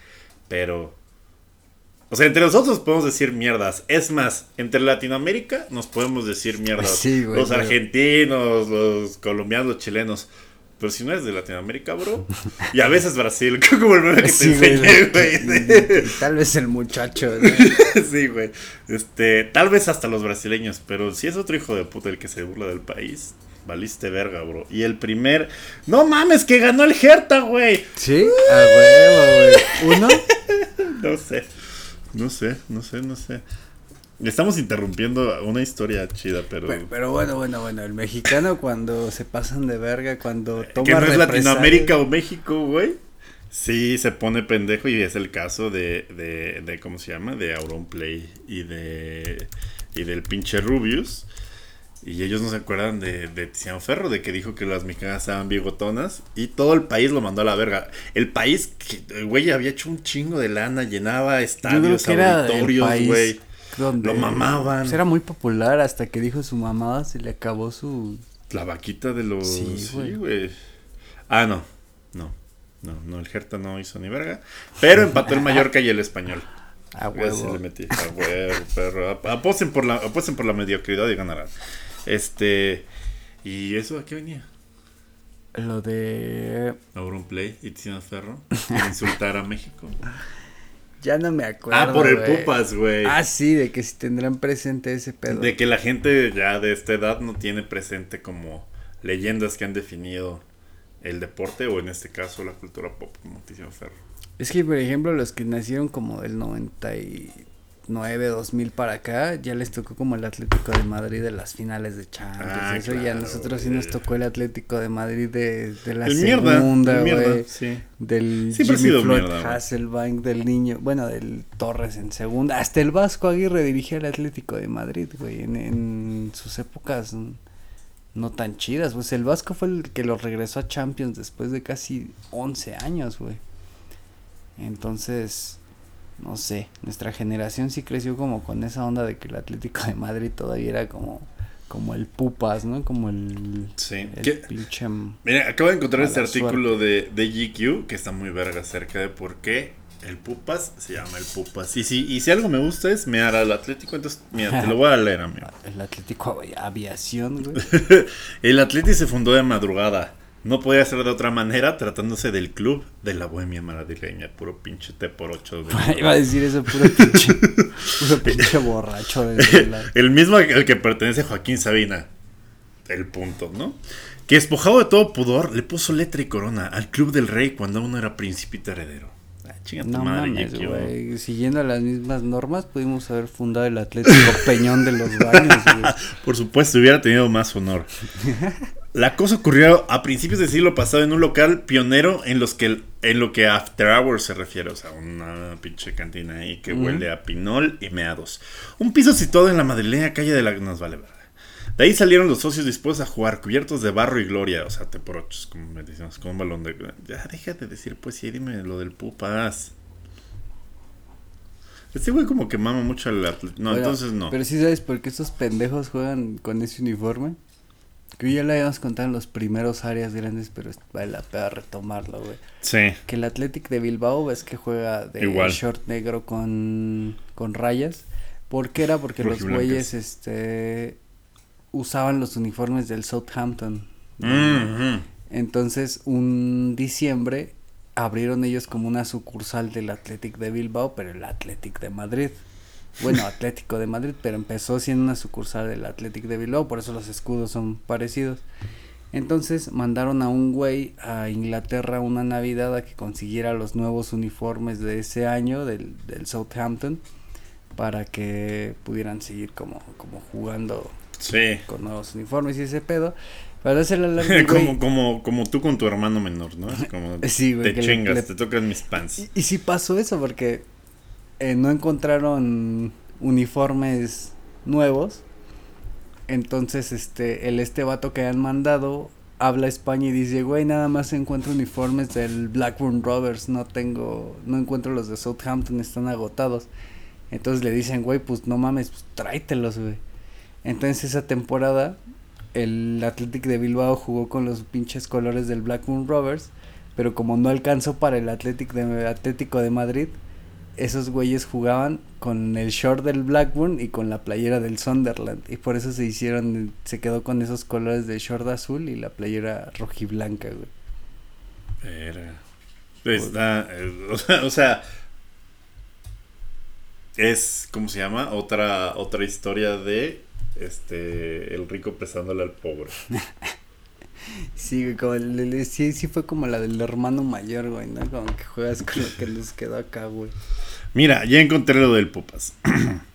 pero... O sea, entre nosotros podemos decir mierdas. Es más, entre Latinoamérica nos podemos decir mierdas. Sí, güey, los argentinos, los colombianos, los chilenos. Pero si no eres de Latinoamérica, bro. Y a veces Brasil, como el meme que te Sí, enseñé, ¿no? güey. Tal vez el muchacho, ¿no? sí, güey. Este, tal vez hasta los brasileños, pero si es otro hijo de puta el que se burla del país, valiste verga, bro. Y el primer, no mames, que ganó el Hertha, güey. Sí, a huevo, güey. ¿Uno? No sé, no sé, no sé, no sé. Estamos interrumpiendo una historia chida, pero, Pero, pero bueno, bueno, bueno, el mexicano cuando se pasan de verga, cuando toma que no es Latinoamérica o México, güey. Sí, se pone pendejo y es el caso de, de, de ¿cómo se llama? De Auronplay y de y del pinche Rubius. Y ellos no se acuerdan de, de Tiziano Ferro, de que dijo que las mexicanas estaban bigotonas. Y todo el país lo mandó a la verga. El país, que, el güey había hecho un chingo de lana, llenaba estadios, auditorios, güey. Lo mamaban. pues, era muy popular hasta que dijo su mamada, se le acabó su... La vaquita de los. Sí, Sí, güey. Ah, no. No. No, no, el Hertha no hizo ni verga. Pero empató el Mallorca y el español. A huevo. le metí. A huevo, perro. Ap- Apuesten por, la, apuesten por la mediocridad y ganarán. Este. ¿Y eso a qué venía? Lo de... Auronplay y Tiziano Ferro. Insultar a México. Ya no me acuerdo, Ah, por el. Pupas, güey. Ah, sí, de que si tendrán presente ese pedo. De que la gente ya de esta edad no tiene presente como leyendas que han definido el deporte o en este caso la cultura pop como Tiziano Ferro. Es que, por ejemplo, los que nacieron como del 99, 2000 para acá, ya les tocó como el Atlético de Madrid de las finales de Champions. Ah, Eso ya a claro, nosotros sí nos tocó el Atlético de Madrid de, de la el mierda, segunda, mierda, sí. Del Siempre Jimmy Floyd mierda. Hasselbank, del niño, bueno, del Torres en segunda. Hasta el Vasco Aguirre dirigía el Atlético de Madrid, güey, en, en sus épocas no tan chidas. Pues el Vasco fue el que lo regresó a Champions después de casi 11 años, güey. Entonces, no sé, nuestra generación sí creció como con esa onda de que el Atlético de Madrid todavía era como, como el pupas, ¿no? Como el, Sí. el pinche... Mira, acabo de encontrar este artículo de, de GQ que está muy verga acerca de por qué el Pupas se llama el Pupas. Y si, y si algo me gusta es mear al Atlético, entonces, mira, te lo voy a leer, amigo. El Atlético Avi- Aviación, güey. El Atlético se fundó de madrugada, No podía ser de otra manera tratándose del club de la bohemia madrileña, puro pinche T por ocho. de- Iba a decir eso, puro pinche, puro pinche borracho de la- El mismo al que pertenece Joaquín Sabina. El punto, ¿no? Que despojado de todo pudor, le puso letra y corona al club del rey cuando aún era principito heredero. Ah, chinga tu No madre, mames. Siguiendo las mismas normas, pudimos haber fundado el Atlético Peñón de los Baños, güey. Por supuesto, hubiera tenido más honor. La cosa ocurrió a principios del siglo pasado en un local pionero en los que en lo que After Hours se refiere, o sea, una pinche cantina ahí que huele a pinol y meados. Un piso situado en la madrileña calle de la nos vale verga. De ahí salieron los socios dispuestos a jugar, cubiertos de barro y gloria, o sea, te por ochos, como me decimos, con un balón de. Ya, déjate de decir poesía, dime lo del pupas. Este güey como que mama mucho al No, entonces no. Pero sí sabes por qué estos pendejos juegan con ese uniforme. Que ya lo habíamos contado en los primeros áreas grandes, pero vale la pena retomarlo, güey. Sí. Que el Athletic de Bilbao ves que juega de Igual. short negro con, con rayas. ¿Por qué era? Porque los güeyes este usaban los uniformes del Southampton. Mm, Entonces, un diciembre abrieron ellos como una sucursal del Athletic de Bilbao, pero el Athletic de Madrid. Bueno, Atlético de Madrid, pero empezó siendo una sucursal del Athletic de Bilbao, por eso los escudos son parecidos. Entonces mandaron a un güey a Inglaterra una Navidad a que consiguiera los nuevos uniformes de ese año del, del Southampton para que pudieran seguir como, como jugando Sí. con nuevos uniformes y ese pedo. Para hacerle la larga, como, como, como tú con tu hermano menor, ¿no? Como Sí, güey, te chingas, le- te tocan mis pants. Y, y sí pasó eso porque eh, no encontraron uniformes nuevos. Entonces, este, el este vato que han mandado habla España y dice, güey, nada más encuentro uniformes del Blackburn Rovers, no tengo, no encuentro los de Southampton, están agotados. Entonces le dicen, güey, pues no mames, pues tráetelos, güey. Entonces esa temporada el Athletic de Bilbao jugó con los pinches colores del Blackburn Rovers, pero como no alcanzó para el Athletic Atlético de Madrid, esos güeyes jugaban con el short del Blackburn y con la playera del Sunderland y por eso se hicieron, se quedó con esos colores de short azul y la playera rojiblanca, güey. Era. Está, eh, o sea, es, ¿cómo se llama? Otra, otra historia de este el rico prestándole al pobre. Sí, güey, como el- el- sí, sí fue como la del hermano mayor, güey, ¿no? Como que juegas con lo que nos quedó acá, güey. Mira, ya encontré lo del Pupas.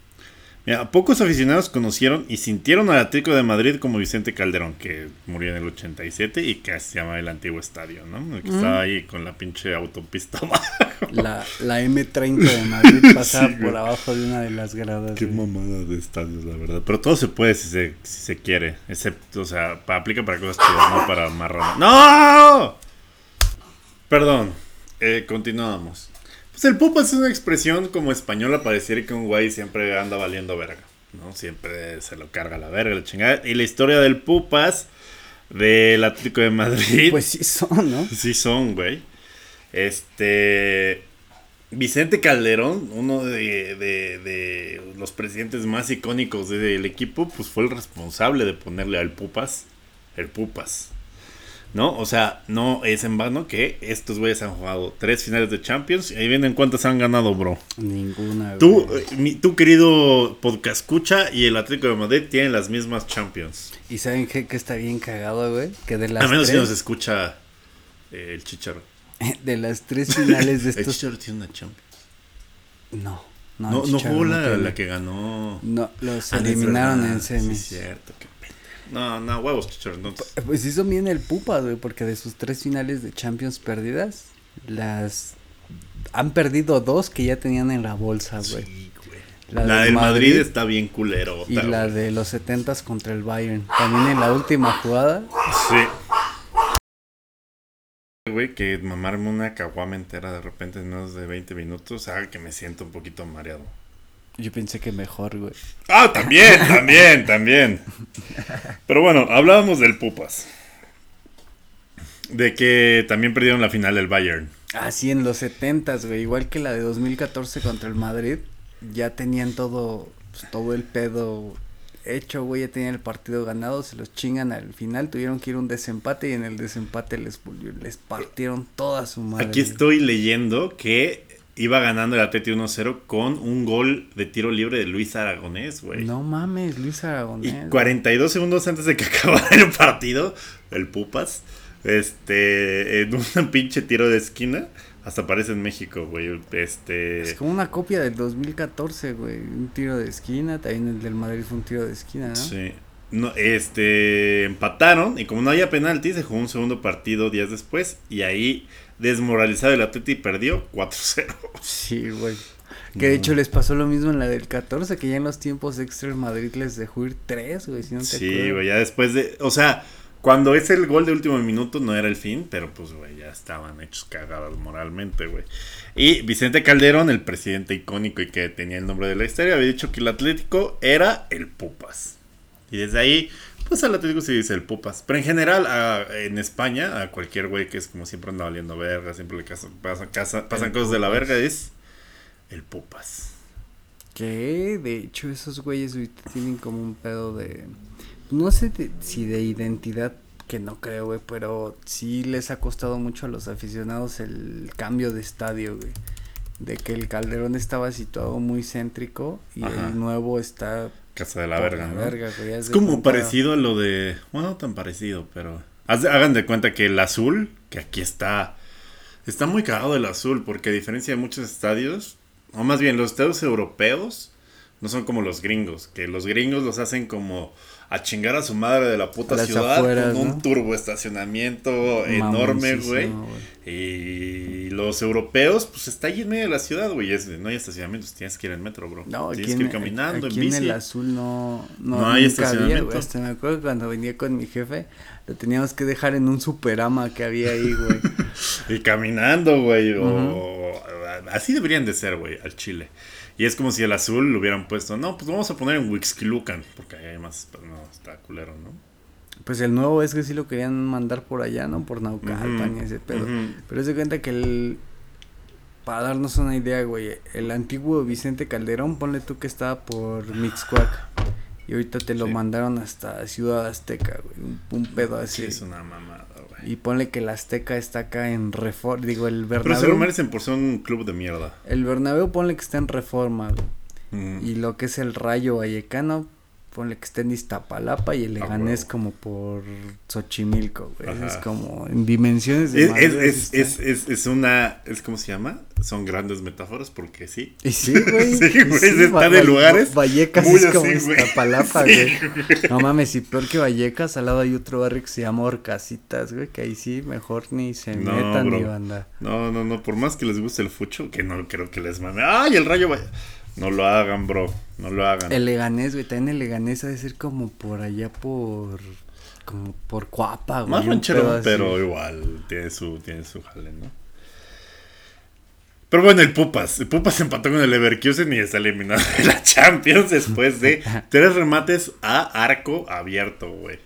Mira, pocos aficionados conocieron y sintieron al Atlético de Madrid como Vicente Calderón, que murió en el 87 y que se llama el antiguo estadio, ¿no? El que Mm. estaba ahí con la pinche autopista abajo. La, la M30 de Madrid pasaba Sí, por abajo de una de las gradas. Qué güey. mamada de estadios, la verdad. Pero todo se puede si se, si se quiere. Excepto, o sea, aplica para cosas chidas, no para marrones. ¡No! Perdón. Eh, continuamos. Pues el pupas es una expresión como española para decir que un güey siempre anda valiendo verga. ¿No? Siempre se lo carga la verga, la chingada. Y la historia del pupas del Atlético de Madrid. Pues sí son, ¿no? Sí son, güey. Este... Vicente Calderón, uno de, de- de los presidentes más icónicos del equipo, pues fue el responsable de ponerle al Pupas, el Pupas. ¿No? O sea, no es en vano que estos güeyes han jugado tres finales de Champions y ahí vienen cuántas han ganado, bro. Ninguna, güey. Tú, eh, mi- tú querido podcast escucha y el Atlético de Madrid tienen las mismas Champions. ¿Y saben qué? Que está bien cagado, güey. Que de las, A menos tres, nos escucha eh, el Chicharro. de las tres finales de El estos... Chicharro tiene una Champions. No, no, No, el jugó la, la que ganó. No, los Ah, eliminaron en semis. Sí, cierto, pendejo. No, no, huevos, entonces. Pues hizo bien el Pupa, güey, porque de sus tres finales de Champions perdidas, las han perdido dos que ya tenían en la bolsa, güey. Sí, güey. La La, del Madrid, Madrid está bien culero. Y la de los setentas contra el Bayern. También en la última jugada, Sí. Güey, que mamarme una caguama entera de repente en menos de 20 minutos haga que me siento un poquito mareado. Yo pensé que mejor, güey. Ah, también, también, también. Pero bueno, hablábamos del Pupas. De que también perdieron la final del Bayern. Así en los setentas, güey, igual que la de 2014 contra el Madrid, ya tenían todo, pues, todo el pedo hecho, güey, ya tenían el partido ganado, se los chingan al final, tuvieron que ir a un desempate y en el desempate les, les partieron toda su madre. Aquí estoy leyendo que iba ganando el Atleti 1-0 con un gol de tiro libre de Luis Aragonés, güey. No mames, Luis Aragonés. Y 42 segundos antes de que acabara el partido, el Pupas, este, en un pinche tiro de esquina, hasta aparece en México, güey. Este. Es como una copia del 2014, güey. Un tiro de esquina. También el del Madrid fue un tiro de esquina, ¿no? Sí. No, este. Empataron. Y como no había penalti, se jugó un segundo partido días después. Y ahí, desmoralizado el Atleti, perdió 4-0. Sí, güey. Que de hecho les pasó lo mismo en la del 14, que ya en los tiempos extra el Madrid les dejó ir 3, güey. Si no te sí, güey, ya después de. O sea, cuando es el gol de último minuto no era el fin, pero pues, güey, ya estaban hechos cagados moralmente, güey. Y Vicente Calderón, el presidente icónico y que tenía el nombre de la historia, había dicho que el Atlético era el Pupas. Y desde ahí, pues al Atlético se dice el Pupas. Pero en general, a, en España, a cualquier güey que es como siempre anda valiendo verga, siempre le casa, pasa, casa, pasan cosas de la verga, es el Pupas. Que de hecho esos güeyes tienen como un pedo de no sé de, si de identidad, que no creo, güey, pero sí les ha costado mucho a los aficionados el cambio de estadio, güey. De que el Calderón estaba situado muy céntrico y Ajá. el nuevo está... Casa de la verga, la ¿no? verga, güey, haz Es como cuenta- parecido a lo de. Bueno, no tan parecido, pero. hagan de cuenta que el azul, que aquí está. Está muy cagado el azul, porque a diferencia de muchos estadios, o más bien los estadios europeos, no son como los gringos, que los gringos los hacen como a chingar a su madre de la puta ciudad afueras, con un ¿no? turbo estacionamiento enorme, güey. Y los europeos, pues está ahí en medio de la ciudad, güey. No hay estacionamientos, tienes que ir en metro, bro. No, tienes en, que ir caminando, aquí en bici. el azul no, no, No hay había, estacionamiento. Hasta me acuerdo que cuando venía con mi jefe, lo teníamos que dejar en un superama que había ahí, güey. Y caminando, güey. O así deberían de ser, güey, al Chile. Y es como si el azul lo hubieran puesto. No, pues vamos a poner en Wixquilucan. Porque ahí hay más. Pues no, está culero, ¿no? Pues el nuevo es que sí lo querían mandar por allá, ¿no? Por Naucalpan y ese pedo. Pero se cuenta que el... Para darnos una idea, güey, el antiguo Vicente Calderón, ponle tú que estaba por Mixcuac. Y ahorita te lo Sí. mandaron hasta Ciudad Azteca, güey. Un, un pedo Sí, así. es una mamada, güey. Y ponle que el Azteca está acá en Reforma. Digo, el Pero se Bernabéu. lo merecen por ser un club de mierda. El Bernabéu ponle que está en Reforma, güey. Mm. Y lo que es el Rayo Vallecano, ponle que está en Iztapalapa y el Ah, Leganés huevo. como por Xochimilco, güey. Ajá. Es como en dimensiones de Es, es, es, es, es, una. Es, ¿Cómo se llama? Son grandes metáforas porque sí. Y sí, güey. Sí, güey, sí, están en lugares Vallecas muy es como güey. Iztapalapa, Sí, güey. No mames, y peor que Vallecas, al lado hay otro barrio que se llama Orcasitas, güey, que ahí sí mejor ni se No, metan ni banda. No, no, no. Por más que les guste el fucho, que no creo que les mame. ¡Ay, el rayo! vaya! No lo hagan, bro. No lo hagan. El Leganés, güey, también el Leganés ha de ser como por allá por... Como por Cuapa, güey. Más ranchero, pero igual tiene su, tiene su jale, ¿no? Pero bueno, el Pupas. El Pupas empató con el Leverkusen y está eliminado de la Champions después de tres remates a arco abierto, güey.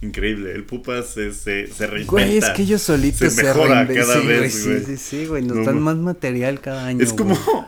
Increíble. El Pupas se, se, se reinventa. Güey, es que ellos solitos se se, mejora reinven- cada sí, vez, güey. Sí, sí, sí, güey. Nos No, dan más material cada año. Es como. güey.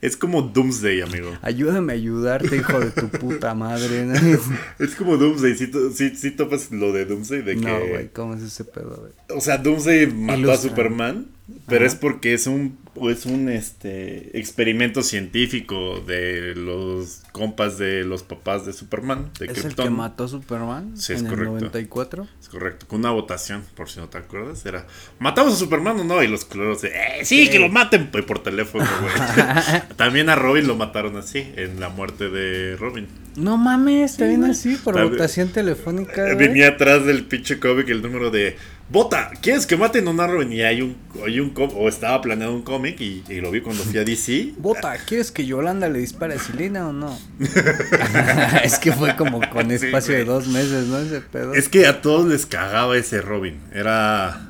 Es como Doomsday, amigo. Ayúdame a ayudarte, hijo de tu puta madre. ¿no? Es como Doomsday. Si sí, topas lo de Doomsday, de que. No, güey, ¿cómo es ese pedo, güey? O sea, Doomsday mató a. Superman, pero Ajá. es porque es un es un este experimento científico de los compas de los papás de Superman, de ¿Es el Krypton. que mató a Superman Sí, es en correcto. el 94? Es correcto, con una votación, por si no te acuerdas, era ¿matamos a Superman o no? Y los culeros de ¡Eh, sí, Sí. que lo maten! Pues por teléfono, güey. También a Robin lo mataron así, en la muerte de Robin. No mames, güey. así, por votación telefónica. Venía atrás del pinche cómic el número de Vota, ¿quieres que maten a una Robin? Y hay un, hay un o estaba planeado un cómic y, y lo vi cuando fui a DC. Vota, ¿quieres que Yolanda le dispare a Silina o no? es que fue como con Sí, espacio de dos meses, ¿no? Ese pedo. Es que a todos les cagaba ese Robin. Era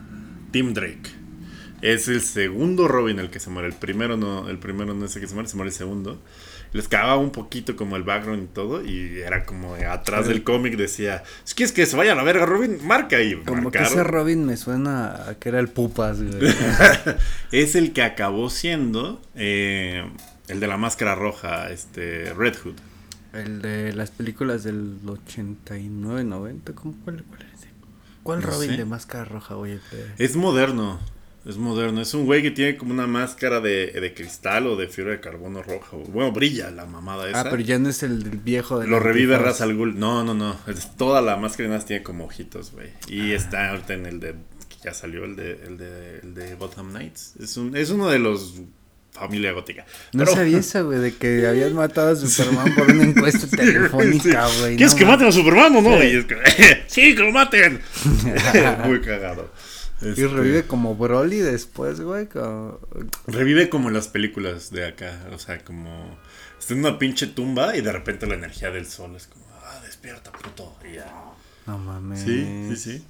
Tim Drake. Es el segundo Robin el que se muere. El primero no, el primero no es el que se muere, se muere el segundo. Les cagaba un poquito como el background y todo. Y era como atrás del cómic decía: Si quieres que se vaya a la verga, Robin, marca y Como que ese Robin me suena a que era el Pupas, güey. es el que acabó siendo eh, el de la máscara roja, este Red Hood. El de las películas del 89, 90, ¿cómo cuál, cuál es? ¿Cuál No Robin sé. de máscara roja, de- Es moderno. Es moderno. Es un güey que tiene como una máscara de, de cristal o de fibra de carbono roja. Bueno, brilla la mamada esa. Ah, pero ya no es el viejo de Lo revive Ra's al Ghul. No, no, no. Es toda la máscara y nada más tiene como ojitos, güey. Ah. Y está ahorita en el de. que Ya salió el de, el de, el de Gotham Knights. Es, un, es uno de los. Familia gótica. No Pero- sabía eso, güey, de que habías matado a Superman por una encuesta telefónica, güey. ¿Quieres no que maten a Superman o no? Es que, sí, que lo maten. Muy cagado. Y Este, revive como Broly después, güey. como- Revive como las películas de acá. O sea, como. Está en una pinche tumba y de repente la energía del sol es como. Ah, despierta, puto. Y ya. No mames. Sí, sí, sí.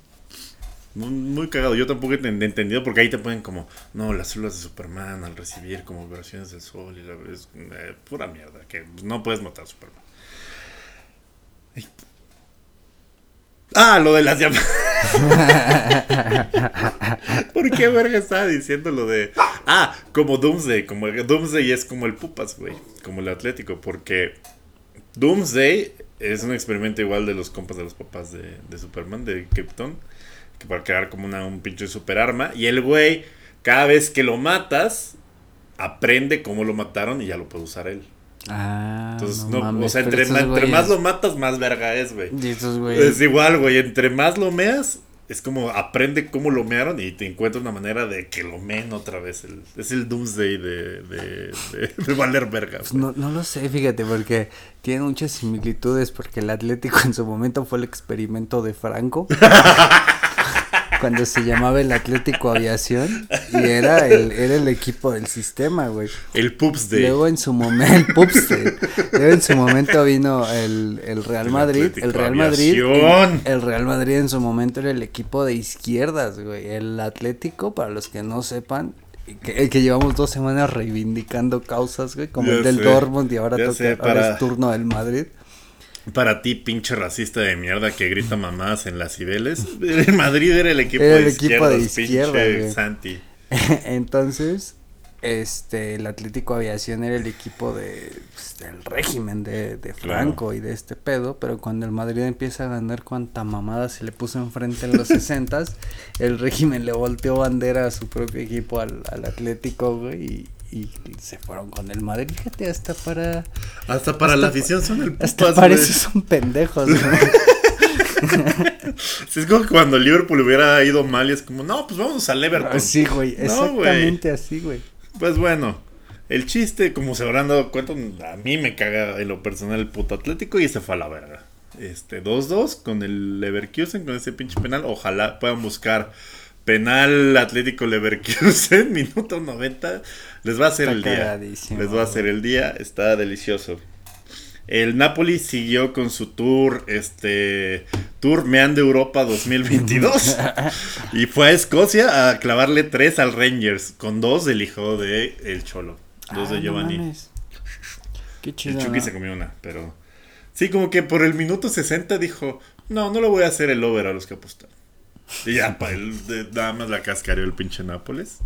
Muy, muy cagado. Yo tampoco he enten- entendido porque ahí te ponen como, no, las células de Superman al recibir como vibraciones del sol y la es eh, pura mierda, que no puedes matar a Superman. Ah, lo de las llamadas. ¿Por qué verga estaba diciendo lo de... Ah, como Doomsday, como Doomsday es como el Pupas, güey, como el Atlético, porque Doomsday es un experimento igual de los compas de los papás de, de Superman, de Krypton, que para crear como una, un pinche super arma. Y el güey, cada vez que lo matas, aprende cómo lo mataron y ya lo puede usar él. Ah, Entonces, no no, mames, o sea, entre, esos ma- entre güeyes- más lo matas, más verga es, güey. Es igual, güey, entre más lo meas, es como aprende cómo lo mearon y te encuentra una manera de que lo meen otra vez. El- es el Doomsday de, de, de, de valer verga. Pues no, no lo sé, fíjate, porque tiene muchas similitudes, porque el Atlético en su momento fue el experimento de Franco. cuando se llamaba el Atlético Aviación y era el, era el equipo del sistema, güey. El Day. Luego en su momento, el. Luego en su momento vino el, el Real Madrid. El Real Madrid. El, el Real Madrid en su momento era el equipo de izquierdas, güey. El Atlético, para los que no sepan, que, que llevamos dos semanas reivindicando causas, güey, como Ya el del sé, Dortmund y ahora toca sé, ahora para- es turno del Madrid. Para ti, pinche racista de mierda que grita mamás en las Cibeles. El Madrid era el equipo Era de equipo de izquierda, pinche. Santi. Entonces, este, el Atlético Aviación era el equipo de, pues, del régimen de, de Franco y de este pedo, pero cuando el Madrid empieza a ganar cuanta mamada se le puso enfrente en los sesentas, el régimen le volteó bandera a su propio equipo al, al Atlético, güey, y, y se fueron con el Madrid, fíjate, hasta para... Hasta para Hasta la afición son el Hasta pupas, parece güey. son pendejos. Sí, Es como que cuando Liverpool hubiera ido mal y es como, no, pues vamos al Everton. Así, güey, No, güey. exactamente así, güey. Pues bueno, el chiste, como se habrán dado cuenta, a mí me caga en lo personal el puto Atlético y se fue a la verga. Este, 2-2 con el Leverkusen, con ese pinche penal. Ojalá puedan buscar penal Atlético Leverkusen, minuto 90. Les va a hacer Está el día. Les va a hacer el día, está delicioso. El Napoli siguió con su tour, este, Tour Meando Europa 2022 y fue a Escocia a clavarle tres al Rangers, con dos del hijo de El Cholo, dos Ah, de no Giovanni. mames. Qué chido. el Chucky ¿no? se comió una, pero sí, como que por el minuto 60 dijo, no, no le voy a hacer el over a los que apostaron. Y ya, pa, él de- nada más la cascareó el pinche Nápoles,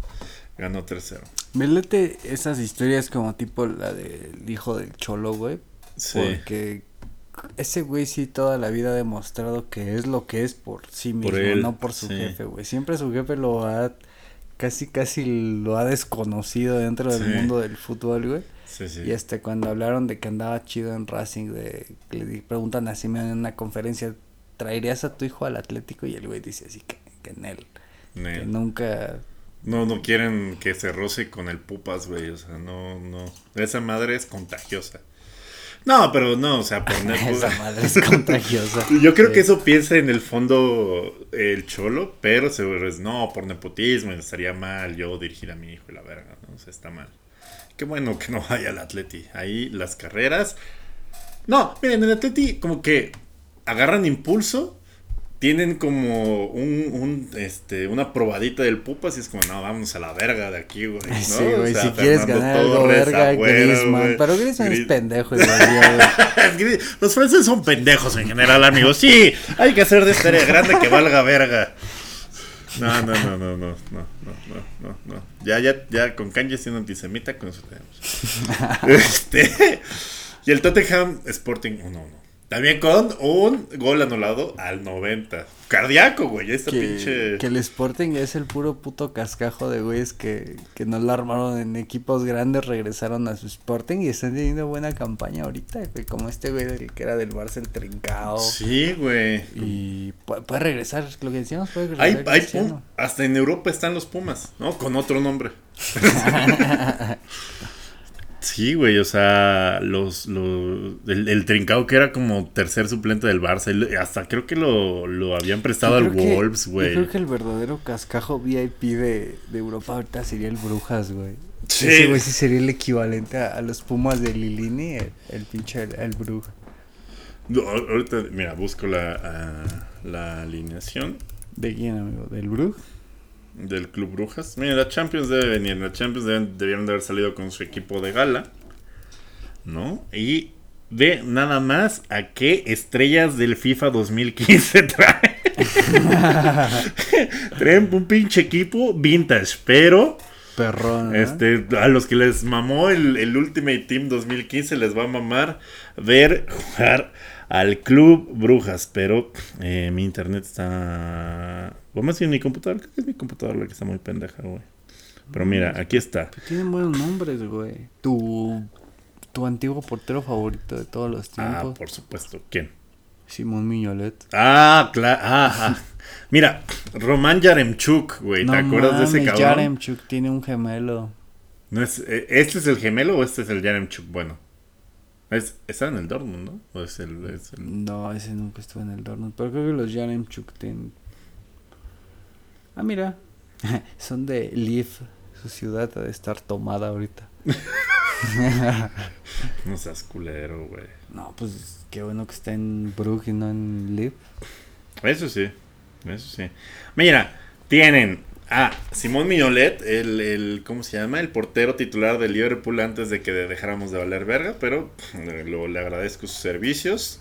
ganó 3-0. Me late esas historias como tipo la del hijo del cholo, güey. Sí. Porque ese güey sí toda la vida ha demostrado que es lo que es por sí mismo, Por él, no por su sí. jefe, güey. Siempre su jefe lo ha, casi casi lo ha desconocido dentro del Sí. mundo del fútbol, güey. Sí, sí. Y hasta cuando hablaron de que andaba chido en Racing, de le preguntan a Simeone en una conferencia, ¿traerías a tu hijo al Atlético? Y el güey dice así que, que en él, que nunca... No, no quieren que se roce con el pupas, güey. O sea, no, no. Esa madre es contagiosa. No, pero no, o sea, por Esa madre es contagiosa. Yo creo que eso piensa en el fondo el cholo, pero se no, por nepotismo, estaría mal yo dirigir a mi hijo y la verga, ¿no? O sea, está mal. Qué bueno que no vaya al Atleti. Ahí las carreras. No, miren, el Atleti como que agarran impulso, tienen como un, un, este, una probadita del pupas y es como, no, vamos a la verga de aquí, güey. ¿no? Sí, güey, O sea, si quieres Fernando ganar algo verga, Griezmann. güey. Pero Griezmann es pendejo igual. Los franceses son pendejos en general, amigos. Sí, hay que hacer de esta área grande que valga verga. No, no, no, no, no, no, no, no, no, no. Ya, ya, ya, con Kanye siendo antisemita, con eso tenemos. este. Y el Tottenham Sporting 1-1. También con un gol anulado al 90. Cardíaco, güey. Esta que, pinche. que el Sporting es el puro puto cascajo de güeyes que, que no la armaron en equipos grandes, regresaron a su Sporting y están teniendo buena campaña ahorita, güey. Como este güey del que era del Barça el trincao. Sí, güey. Y puede, puede regresar, lo que decíamos, puede regresar. Hay, hay hasta en Europa están los Pumas, ¿no? Con otro nombre. sí, güey, o sea, los, los el, el Trincao que era como tercer suplente del Barça, hasta creo que lo, lo habían prestado al que- Wolves, Yo güey. creo que el verdadero cascajo VIP de, de Europa ahorita sería el Brujas, güey. Sí. Ese güey sí sería el equivalente a, a los Pumas de Lilini, el, el pinche el, el Bruja. No, ahorita, mira, busco la, ah, la alineación ¿De quién, amigo? ¿Del Bruj? Del Club Brujas. Mira, la Champions debe venir, la Champions deben- debieron de haber salido con su equipo de gala, ¿no? Y ve nada más a qué estrellas del FIFA 2015 trae. Traen un pinche equipo vintage, pero Perrón. ¿no? este, a los que les mamó el, el Ultimate Team 2015 les va a mamar ver jugar al Club Brujas, pero eh, mi internet está... O más bien mi computadora, creo que es mi computadora la que está muy pendeja, güey. Pero mira, aquí está. Tienen buenos nombres, güey. Tu, tu antiguo portero favorito de todos los Ah, tiempos. por supuesto. ¿Quién? Simón Miñolet. Ah, claro. Ah, ah. Mira, Román Yaremchuk, güey. ¿Te acuerdas de ese cabrón? Yaremchuk tiene un gemelo. No es, eh, ¿Este es el gemelo o este es el Yaremchuk? Bueno. Es, está en el Dortmund, ¿no? ¿O es el, es el- No, ese nunca estuvo en el Dortmund. Pero creo que los Yaremchuk tienen... Ah, mira. Son de Leaf. Su ciudad ha de estar tomada ahorita. No seas culero, güey. no, pues qué bueno que está en Brugge y no en Leaf. Eso sí, eso sí. Mira, tienen a Simón Mignolet, el, el, ¿cómo se llama? El portero titular del Liverpool antes de que dejáramos de valer verga, pero eh, lo, le agradezco sus servicios.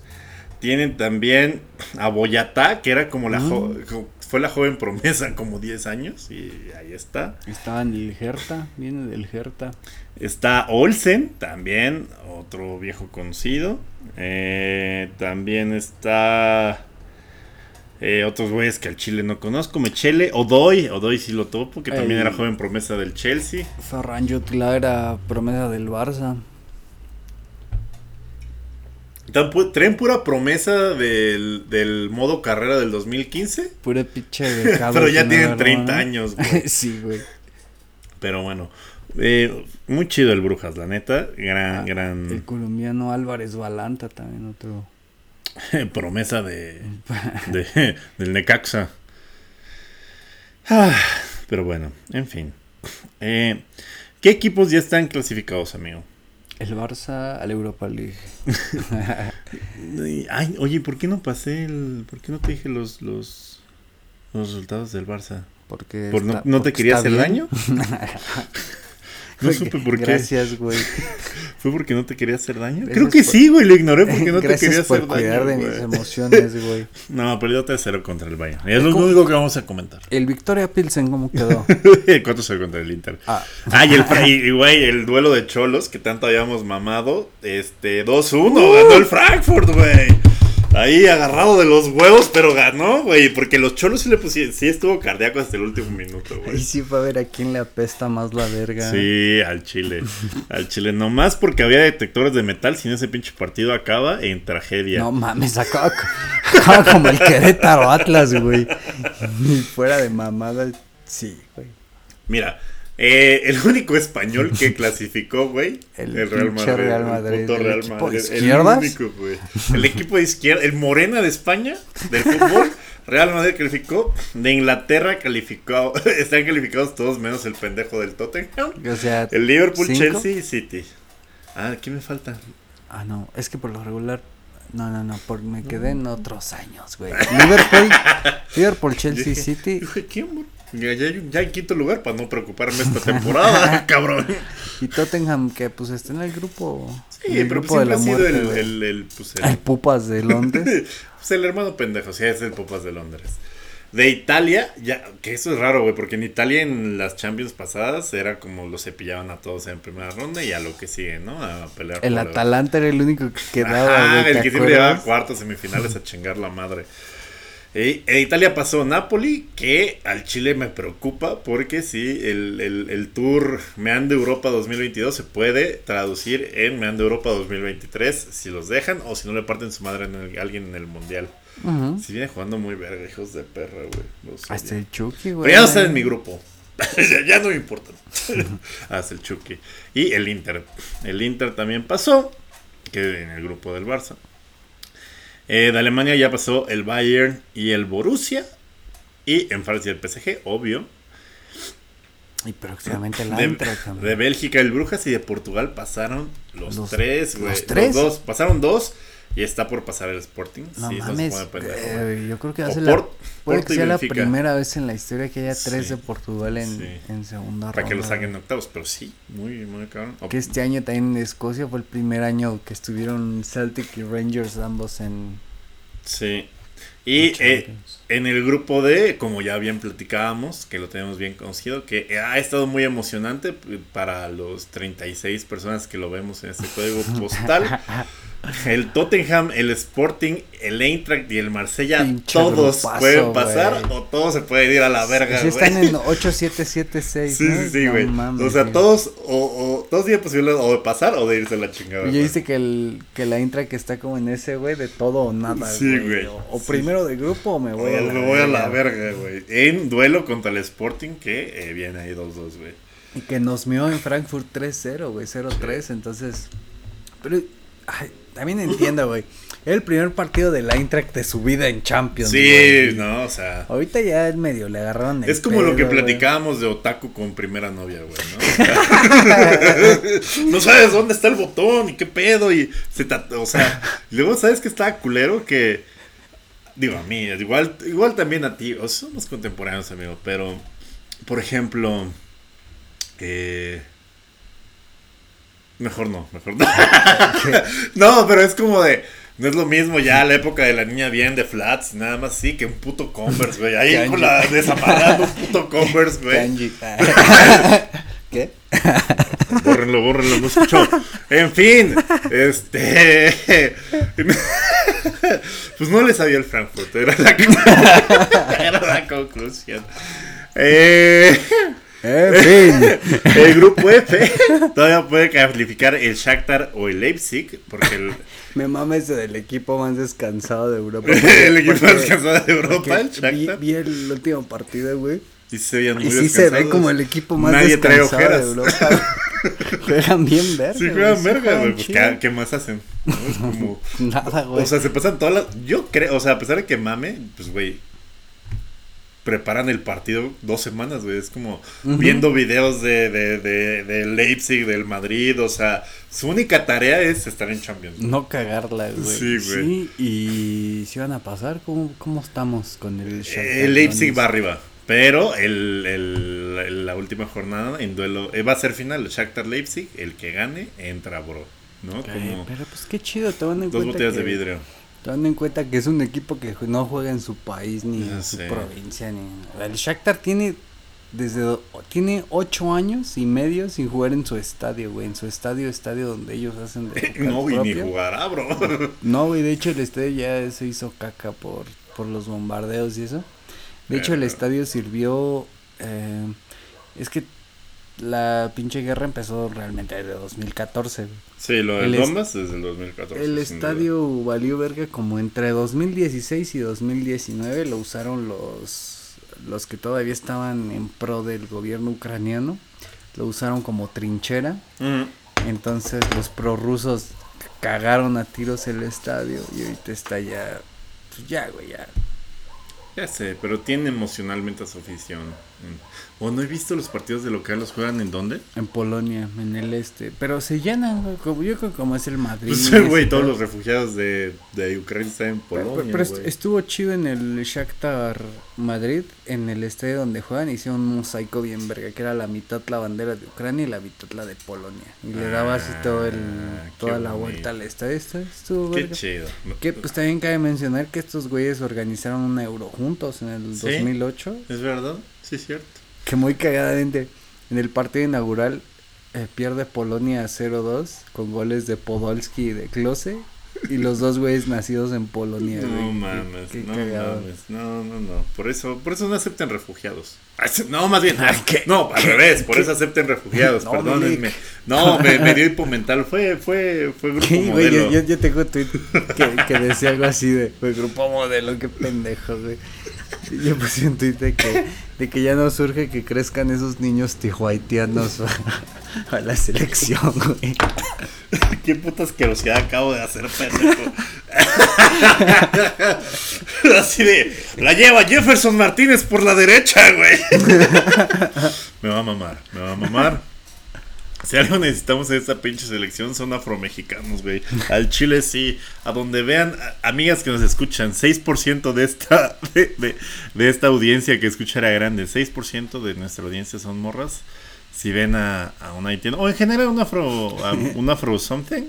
Tienen también a Boyatá, que era como la jo- co- fue la joven promesa como 10 años, y ahí está. Estaba en el Hertha, viene del Hertha. Está Olsen, también, otro viejo conocido. Eh, también está eh, otros güeyes que al Chile no conozco. Mechele, Odoy, Odoy sí lo topo, que también El- era joven promesa del Chelsea. Ferran Jutla era promesa del Barça. Traen pura promesa del, del modo carrera del 2015, Pura pinche de pero ya tienen 30 años, güey. sí, güey. Pero bueno, eh, muy chido el Brujas, la neta. Gran, Ah, gran El colombiano Álvarez Balanta también otro. promesa de, de- del Necaxa. Ah, pero bueno, en fin. Eh, ¿Qué equipos ya están clasificados, amigo? El Barça al Europa League. Ay, oye, ¿por qué no pasé el... ¿Por qué no te dije los, los, los resultados del Barça? Porque ¿Por no, está- no te porque quería hacer bien. daño? No supe por qué. Gracias, güey. ¿Fue porque no te quería hacer daño? Gracias Creo que por- sí, güey, lo ignoré porque no te Gracias quería por hacer cuidar daño. de mis emociones, güey. No, perdió 3-0 contra el Bayern. Es lo único que vamos a comentar. El Victoria Pilsen, ¿cómo quedó? ¿Cuánto se contra el Inter? Ah, Ah, y el, y, güey, el duelo de cholos que tanto habíamos mamado. Este, 2-1, ganó el Frankfurt, güey. Ahí agarrado de los huevos, pero ganó, güey. Porque los cholos sí le pusieron. Sí estuvo cardíaco hasta el último minuto, güey. sí va a ver a quién le apesta más la verga. Sí, al Chile. Al Chile. Nomás porque había detectores de metal, sin ese pinche partido acaba en tragedia. No mames, acaba, acaba como el Querétaro Atlas, güey. Y fuera de mamada, sí, güey. Mira, eh, el único español que clasificó, güey, El el, Real Madrid. Real el Madrid, puto el Real equipo de izquierdas. El único, güey. El equipo de izquierda, el Morena de España, del fútbol. Real Madrid calificó. De Inglaterra calificó. Están calificados todos menos el pendejo del Tottenham. O sea, El Liverpool, ¿cinco? Chelsea y City. Ah, ¿qué me falta? Ah, no, es que por lo regular. No, no, no, por, me quedé en otros años, güey. Liverpool, Liverpool, Chelsea, City. ¿quién? Ya, ya, ya en quinto lugar para no preocuparme esta temporada, cabrón. Y Tottenham, que pues está en el grupo. Sí, el pero grupo siempre ha sido muerte, el, el, el, pues, el- El Pupas de Londres. pues el hermano pendejo, sí, es el Popas de Londres. de Italia, ya, que eso es raro, güey, porque en Italia en las Champions pasadas era como los cepillaban a todos en primera ronda y a lo que sigue, ¿no? A pelear. El Atalanta era el único que quedaba. Güey, el ¿te que siempre llevaba acuerdas? cuartos, semifinales a chingar la madre. E, e Italia pasó Napoli, que al Chile me preocupa porque si el, el, el tour Meando Europa 2022 se puede traducir en Meando Europa 2023 si los dejan o si no le parten su madre a alguien en el Mundial. Ujú. Si viene jugando muy verga, hijos de perra, güey. Hasta el Chucky, güey. Pero ya no está en mi grupo. ya, ya no me importa. Hasta el Chucky. Y el Inter. El Inter también pasó. Que en el grupo del Barça. Eh, de Alemania ya pasó el Bayern y el Borussia. Y en Francia el PSG, obvio. Y próximamente el De, Eintracht también. de Bélgica el Brujas y de Portugal pasaron los, Los- tres, güey. ¿los tres? dos. Pasaron dos. Y está por pasar el Sporting. No Sí, mames, eh, yo creo que va a O ser la, puede que sea la primera vez en la historia que haya tres Sí. de Portugal en, Sí. en segunda Para que lo ronda, saquen en octavos. Pero sí, muy, muy cabrón. Que este año también en Escocia fue el primer año que estuvieron Celtic y Rangers ambos en, Sí. Y en eh, en el grupo D, como ya bien platicábamos, que lo tenemos bien conocido, que ha estado muy emocionante p- para los 36 personas que lo vemos en este código postal. El Tottenham, el Sporting, el Eintracht y el Marsella, Pinche todos grupazo, pueden pasar o todos se pueden ir a la verga, Sí, güey. están en 8776, Sí, ¿no? sí, sí, güey. o sea, sí. todos, o, o todos tienen posibilidad o de pasar o de irse a la chingada. Güey. dice que el que la intra que está como en ese, güey, de todo o nada, Sí, güey. O, o Sí. primero de grupo o me voy O a la me voy a la verga. verga, güey. En duelo contra el Sporting, que eh, viene ahí 2-2, güey. Y que nos mió en Frankfurt 3-0, güey, 0-3, entonces... Pero, ay, también entiendo, güey. Era el primer partido del Eintracht de su vida en Champions, Sí, güey. no, o sea. Ahorita ya es medio, le agarraron el Es como lo que güey. platicábamos de Otaku con primera novia, güey, ¿no? no sabes dónde está el botón y qué pedo y se o sea, luego sabes que está culero que digo a mí, igual igual también a ti, o sea, somos contemporáneos, amigo, pero por ejemplo, eh, mejor no, mejor no. no, pero es como de no es lo mismo ya la época de la niña bien de flats, nada más sí, que un puto Converse, güey. Ahí Kanji. con la desamarrando un puto Converse, güey. ¿Qué? Bórrenlo, bórrenlo, no escuchó. En fin, este. Pues no le sabía el Frankfurt, era la, era la conclusión. Eh, En fin. el grupo F todavía puede calificar el Shakhtar o el Leipzig, porque el, Me mama eso del equipo más descansado de Europa. el equipo Porque- más cansado de Europa, el vi, Shakhtar. vi el último partido, güey. Y se veían muy Y sí se ve como el equipo más Nadie trae descansado de. Europa. Juegan bien verga. Sí, juegan verga, güey. Pues. ¿qué, qué más hacen? ¿No? Es como. Nada, güey. O sea, se pasan todas las. Yo creo, o sea, a pesar de que mame, pues, güey. Preparan el partido dos semanas, güey. Es como viendo videos de, de, de, de Leipzig, del Madrid. O sea, su única tarea es estar en Champions. no cagarla, güey. Sí, güey. Sí, y si van a pasar, ¿cómo, cómo estamos con el Shakhtar El Leipzig va arriba. Pero el, el- el- la última jornada en duelo eh, va a ser final. Shakhtar Leipzig, el que gane, entra, bro. ¿no? Como pero pues qué chido, te van en dos botellas de vidrio. Tomando en cuenta que es un equipo que no juega en su país ni Ya en su provincia ni el Shakhtar tiene desde tiene ocho años y medio sin jugar en su estadio, güey, en su estadio, estadio donde ellos hacen de No, y ni jugará, bro. No, güey, de hecho el estadio ya se hizo caca por por los bombardeos y eso. De hecho el estadio sirvió eh, es que la pinche guerra empezó realmente desde 2014. güey. Sí, lo del Donbass desde el 2014. El sin duda. estadio valió verga como entre 2016 y 2019 lo usaron los los que todavía estaban en pro del gobierno ucraniano. Lo usaron como trinchera. Entonces los prorrusos cagaron a tiros el estadio y ahorita está ya pues ya, güey, ya. Ya sé, pero tiene emocionalmente a su afición. O no he visto los partidos de local, ¿los juegan en dónde? En Polonia, en el este. Pero se llenan, güey. Como, yo creo que como es el Madrid. Pues, güey, todos los refugiados de, de Ucrania están en Pero, Polonia, pero est- güey. estuvo chido en el Shakhtar Madrid, en el estadio donde juegan, hicieron un mosaico bien verga, que era la mitad la bandera de Ucrania y la mitad la de Polonia. Y le daba así todo el, Ah, toda la bonito. vuelta al estadio. Estuvo Qué verga. chido. Que pues también cabe mencionar que estos güeyes organizaron un euro juntos en el ¿Sí? 2008. ¿Es verdad? Sí, cierto. Que muy cagadamente, en el partido inaugural eh, pierde Polonia 0-2 con goles de Podolski y de Klose. Y los dos güeyes nacidos en Polonia. No mames, qué no cagado. mames, no, no, no, por eso, por eso no acepten refugiados. Ah, No, más bien, ¿Qué? no, al revés, por eso acepten refugiados, No, perdónenme. No, me, me dio hipomental, fue, fue, fue grupo güey, modelo. yo, yo, yo tengo un tweet que, que decía algo así de, grupo modelo, qué pendejo, güey. Yo puse un tweet de que, de que ya no surge que crezcan esos niños tijuaitianos a, la selección, güey. Qué puta asquerosidad acabo de hacer, pendejo. Así de, la lleva Jefferson Martínez por la derecha, güey. me va a mamar, me va a mamar. Si algo necesitamos en esta pinche selección son afromexicanos, güey. Al Chile sí. A donde vean, a- amigas que nos escuchan, 6% de esta, de, de- de esta audiencia que escucha era grande, 6% de nuestra audiencia son morras. Si ven a, a un haitiano, o en general un afro, un afro something,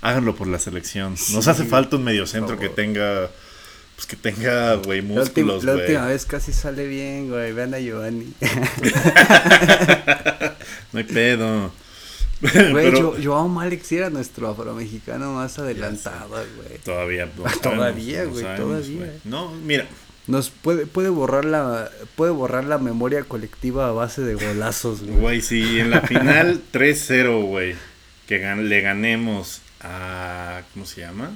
háganlo por la selección. Nos hace falta un mediocentro que tenga, pues que tenga, güey, La, músculos, la güey. última vez casi sale bien, güey. Vean a Giovanni. No hay pedo. Güey, Pero- Yo- Joao Malik sí era nuestro afromexicano más adelantado, güey. Todavía, no Todavía, sabemos, no güey, sabemos, todavía. No, mira, Nos puede, puede borrar la puede borrar la memoria colectiva a base de golazos, güey. güey, si en la final 3-0, güey, que gan- le ganemos a, ¿cómo se llama?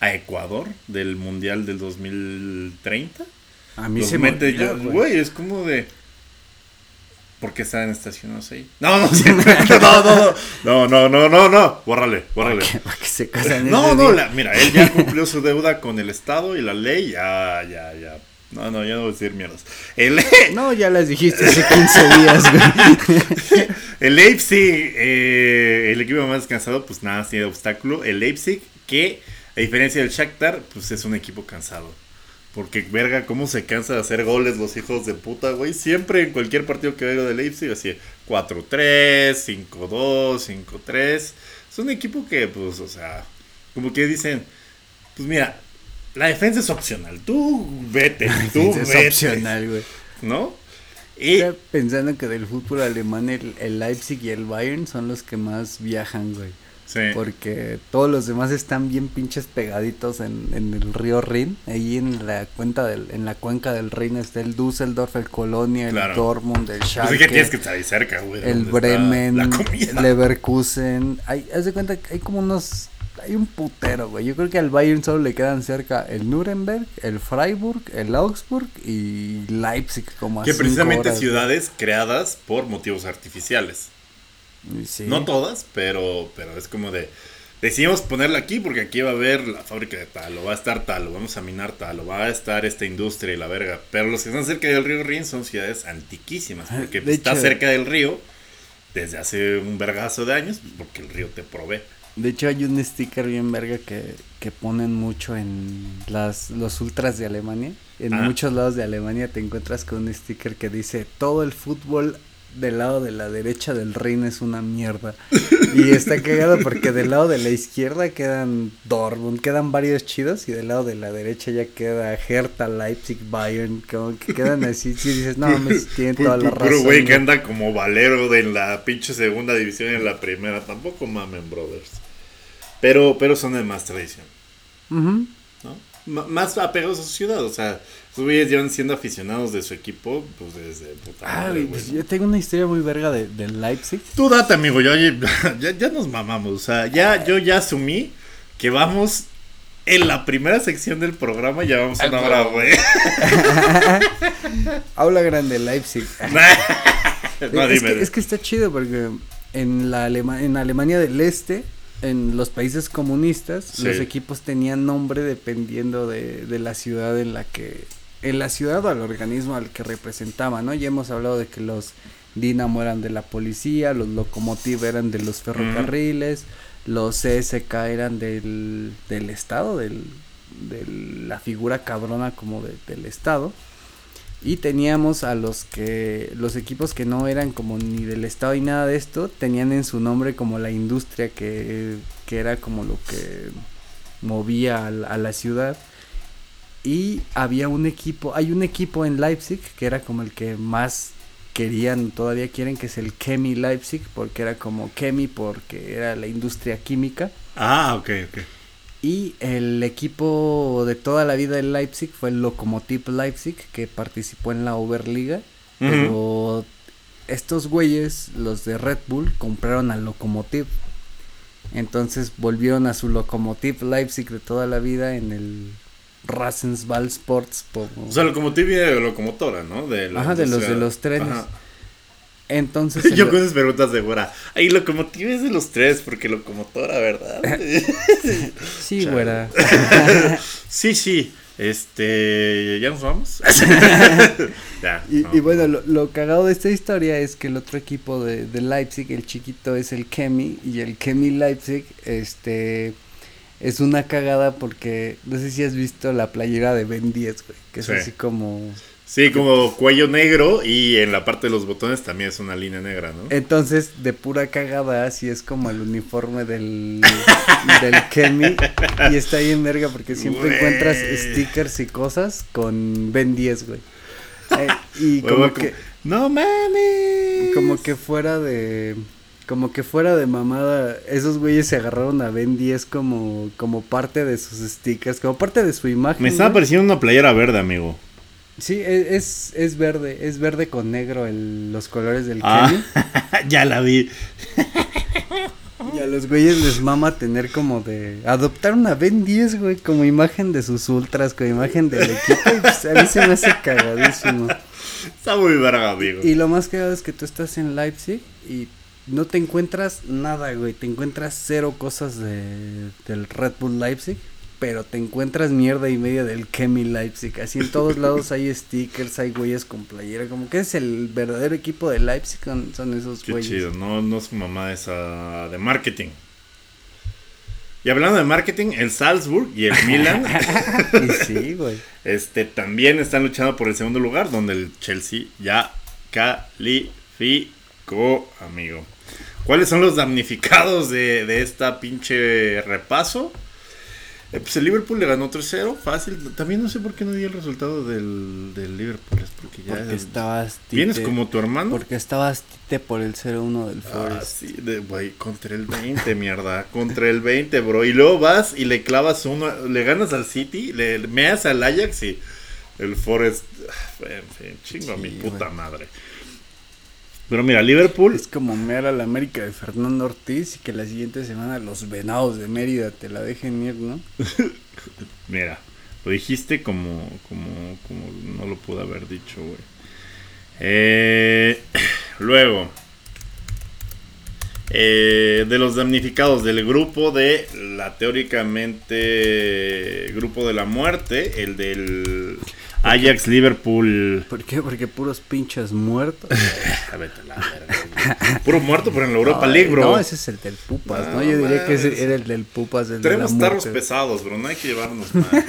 A Ecuador del Mundial del 2030. A mí Los se me mete olvida, yo, güey. es como de... ¿Por qué están estacionados ahí? No, no. No, no, no, no, no, no, no, bórrale, bórrale. ¿Para qué, para qué se No, no, la- mira, él ya cumplió su deuda con el Estado y la ley, ya, ya, ya. No, no, ya no voy a decir mierdas. El, No, ya las dijiste hace 15 días, güey. el Leipzig, eh, el equipo más cansado, pues nada, tiene obstáculo. El Leipzig, que a diferencia del Shakhtar, pues es un equipo cansado. Porque, verga, cómo se cansa de hacer goles los hijos de puta, güey. Siempre en cualquier partido que veo de Leipzig, así 4-3, 5-2, 5-3. Es un equipo que, pues, o sea, como que dicen, pues mira, la defensa es opcional. Tú vete, tú es vete. opcional, güey. ¿No? Y, pensando que del fútbol alemán el, el Leipzig y el Bayern son los que más viajan, güey. Sí. Porque todos los demás están bien pinches pegaditos en, en el río Rin. Ahí en la cuenta del, en la cuenca del Rin está el Düsseldorf, el Colonia, Claro. el Dortmund, el Pues Schalke. es que tienes que estar ahí cerca, güey. el Bremen, el Leverkusen. Hay, haz de cuenta que hay como unos. Hay un putero, güey. Yo creo que al Bayern solo le quedan cerca el Nuremberg, el Freiburg, el Augsburg y Leipzig, como a Que precisamente horas, ciudades creadas por motivos artificiales. Sí. No todas, pero, pero es como de. Decidimos ponerla aquí porque aquí va a haber la fábrica de tal, o va a estar tal, o vamos a minar tal, o va a estar esta industria y la verga. Pero los que están cerca del río Rin son ciudades antiquísimas, porque De está hecho- cerca del río desde hace un vergazo de años, porque el río te provee. De hecho hay un sticker bien verga que, que ponen mucho en las, los ultras de Alemania. En Ah. muchos lados de Alemania te encuentras con un sticker que dice todo el fútbol del lado de la derecha del Rin es una mierda. y está cagado porque del lado de la izquierda quedan Dortmund, quedan varios chidos y del lado de la derecha ya queda Hertha, Leipzig, Bayern, como que quedan así. Si dices, no, me tienen toda la razón. Puro güey que güey". anda como valero de la pinche segunda división y en la primera. Tampoco mamen, brothers. Pero, pero son de más tradición. ¿no? M- más apegados a su ciudad. O sea, esos güeyes llevan siendo aficionados de su equipo, pues desde puta Ah, madre, güey, pues yo tengo una historia muy verga de, del Leipzig. Tú date, amigo. Yo, ya, ya nos mamamos. O sea, ya, yo ya asumí que vamos en la primera sección del programa. Ya vamos una hora, güey. Aula grande Leipzig. no, es, dime. que, es que está chido porque en la Alema- en Alemania del Este, en los países comunistas, Sí. los equipos tenían nombre dependiendo de, de la ciudad en la que en la ciudad o al organismo al que representaba, ¿no? Ya hemos hablado de que los Dinamo eran de la policía, los Locomotiv eran de los ferrocarriles, los CSK eran del, del Estado, del, de la figura cabrona como de- del Estado. Y teníamos a los que, los equipos que no eran como ni del Estado y nada de esto, tenían en su nombre como la industria que, que era como lo que movía a, la- a la ciudad. Y había un equipo, hay un equipo en Leipzig que era como el que más querían, todavía quieren, que es el Chemi Leipzig, porque era como Chemi, porque era la industria química. Ah, ok, ok. Y el equipo de toda la vida del Leipzig fue el Lokomotiv Leipzig, que participó en la Oberliga. Pero estos güeyes, los de Red Bull, compraron al Lokomotiv. Entonces volvieron a su Lokomotiv Leipzig de toda la vida en el Rasensball Sports. como- O sea, locomotiva locomotora, ¿no? De la Ajá, de los- de los trenes. Ajá. Entonces... Yo con esas preguntas de fuera. Ay, locomotiva es de los tres, porque locomotora, ¿verdad? Sí, güera. sí, sí. Este. ¿Ya nos vamos? ya. Y, no. y bueno, lo, lo cagado de esta historia es que el otro equipo de, de Leipzig, el chiquito, es el Kemi. Y el Kemi Leipzig, este. Es una cagada porque. No sé si has visto la playera de Ben 10, güey. Que es Sí. así como. Sí, como cuello negro y en la parte de los botones también es una línea negra, ¿no? Entonces, de pura cagada, así es como el uniforme del, del Kemi. Y está bien verga porque siempre Güey. encuentras stickers y cosas con Ben 10, güey. Eh, y como que. No mames. Como que fuera de. Como que fuera de mamada, esos güeyes se agarraron a Ben 10 como, como parte de sus stickers, como parte de su imagen. Me estaba güey. pareciendo una playera verde, amigo. Sí, e- es, es verde, es verde con negro el, los colores del Ah, Kenny. ya la vi. Y a los güeyes les mama tener como de. Adoptar una Ben 10, güey, como imagen de sus ultras, como imagen del equipo. Y pues a mí se me hace cagadísimo. Está muy verga, amigo. Y lo más cagado es que tú estás en Leipzig y no te encuentras nada, güey. Te encuentras cero cosas de, del Red Bull Leipzig, pero te encuentras mierda y media del Chemi Leipzig. Así en todos lados hay stickers, hay güeyes con playera. Como que es el verdadero equipo de Leipzig, son, son esos Qué güeyes. chido, no, no es mamá esa de marketing. Y hablando de marketing, el Salzburg y el Milan Y sí, güey. este, también están luchando por el segundo lugar, donde el Chelsea ya calificó, amigo. ¿Cuáles son los damnificados de, de esta pinche repaso? Eh, pues el Liverpool le ganó 3-0, fácil. También no sé por qué no di el resultado del, del Liverpool. Es porque ya. Porque estabas. ¿Vienes tite- como tu hermano? Porque estabas tite por el 0-1 del Ah, Forest. sí, de, güey, contra el 20, mierda. Contra el 20, bro. Y luego vas y le clavas uno, le ganas al City, le meas al Ajax y el Forest. ah, En fin, chingo a mi puta madre. Pero mira, Liverpool. Es como mear a la América de Fernando Ortiz y que la siguiente semana los venados de Mérida te la dejen ir, ¿no? Mira, lo dijiste como, como, como no lo pude haber dicho, güey. Eh, luego, eh, de los damnificados del grupo de la teóricamente grupo de la muerte, el del Ajax Liverpool. ¿Por qué? Porque puros pinches muertos. Ah, vete la verga. Puro muerto por en la Europa No, League, bro. No, ese es el del Pupas, ¿no? No, Yo diría que ese era el del Pupas, el de Tenemos tarros pesados, bro. No hay que llevarnos mal.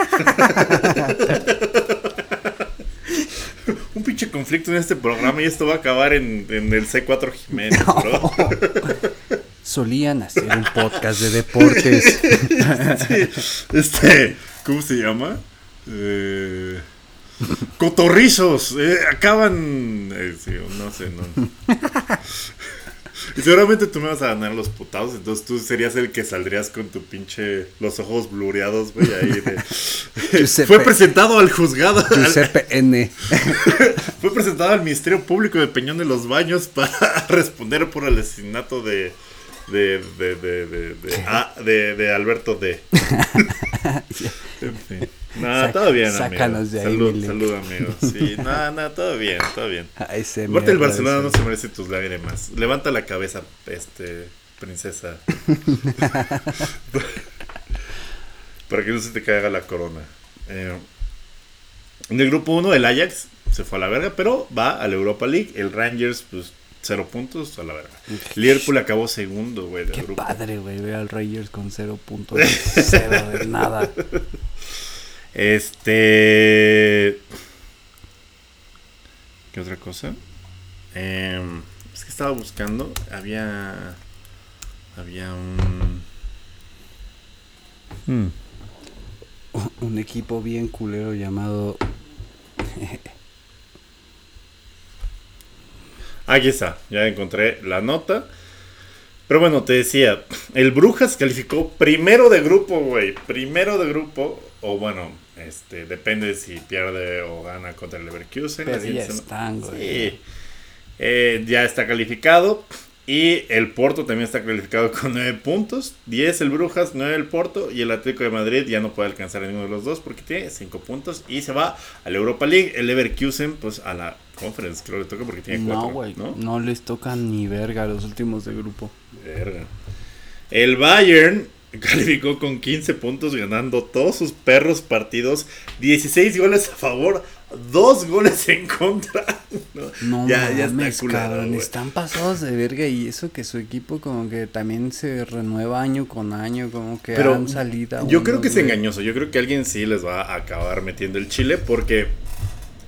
Un pinche conflicto en este programa y esto va a acabar en, en el C4 Jiménez, bro. Solían hacer un podcast de deportes. Sí, Este, ¿cómo se llama? Eh, cotorrizos. eh, acaban. eh, sí, no sé, no. Y seguramente tú me vas a ganar los putados, entonces tú serías el que saldrías con tu pinche. Los ojos blureados, güey, ahí de. Fue presentado al juzgado. N. Fue presentado al Ministerio Público de Peñón de los Baños para responder por el asesinato de. De, de, de, de, de, ah, de- de Alberto D. en fin. Nada, todo bien, amigo. sácanos de ahí, salud, amigo. Sí, nada, nada, todo bien, todo bien. Ese Aparte, el Barcelona no se merece tus lágrimas. Levanta la cabeza, este, princesa. Para que no se te caiga la corona. Eh, En el grupo 1 el Ajax se fue a la verga, pero va a la Europa League. El Rangers, pues, cero puntos a la verga. Liverpool acabó segundo, güey, del Qué grupo. padre, güey, ver al Rangers con cero puntos. cero de nada. Este. ¿Qué otra cosa? Em, es que estaba buscando. Había. Había un. Hmm. Un equipo bien culero llamado. Aquí está, ya encontré la nota. Pero bueno, te decía, el Brujas calificó primero de grupo, güey. Primero de grupo. O bueno, este, depende si pierde o gana contra el Leverkusen. Pero ya están, güey. Sí. Eh, ya está calificado. Y el Porto también está calificado con 9 puntos. 10 el Brujas, 9 el Porto. Y el Atlético de Madrid ya no puede alcanzar a ninguno de los dos porque tiene 5 puntos. Y se va a la Europa League. El Leverkusen, pues a la Conference, creo que le toca porque tiene 4. No, güey. ¿no? les tocan ni verga los últimos de grupo. Verga. El Bayern calificó con 15 puntos ganando todos sus perros partidos. 16 goles a favor, 2 goles en contra. No, No ya, ya mames, está cabrón. Están pasados de verga y eso que su equipo como que también se renueva año con año, como que Pero han salido. yo creo que es engañoso. Yo creo que alguien sí les va a acabar metiendo el chile porque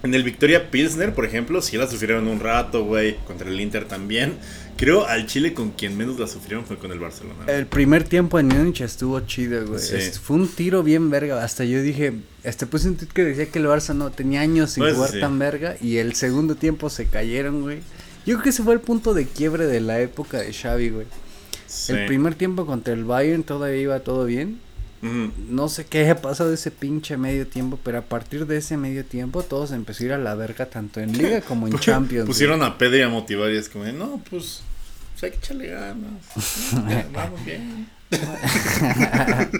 en el Victoria Pilsner, por ejemplo, sí la sufrieron un rato, güey. Contra el Inter también. Creo al Chile con quien menos la sufrieron fue con el Barcelona. El primer tiempo en Múnich estuvo chido, güey. Sí. Fue un tiro bien verga. Hasta yo dije, este puse un tweet que decía que el Barça no tenía años sin eso jugar sí. tan verga. Y el segundo tiempo se cayeron, güey. Yo creo que ese fue el punto de quiebre de la época de Xavi, güey. Sí. El primer tiempo contra el Bayern todavía iba todo bien. No sé qué ha pasado ese pinche medio tiempo, pero a partir de ese medio tiempo todos empezó a ir a la verga tanto en Liga como en Champions. güey. Pusieron a Pedri a motivar y es como, de, no, pues, pues hay que echarle ganas. Vamos bien.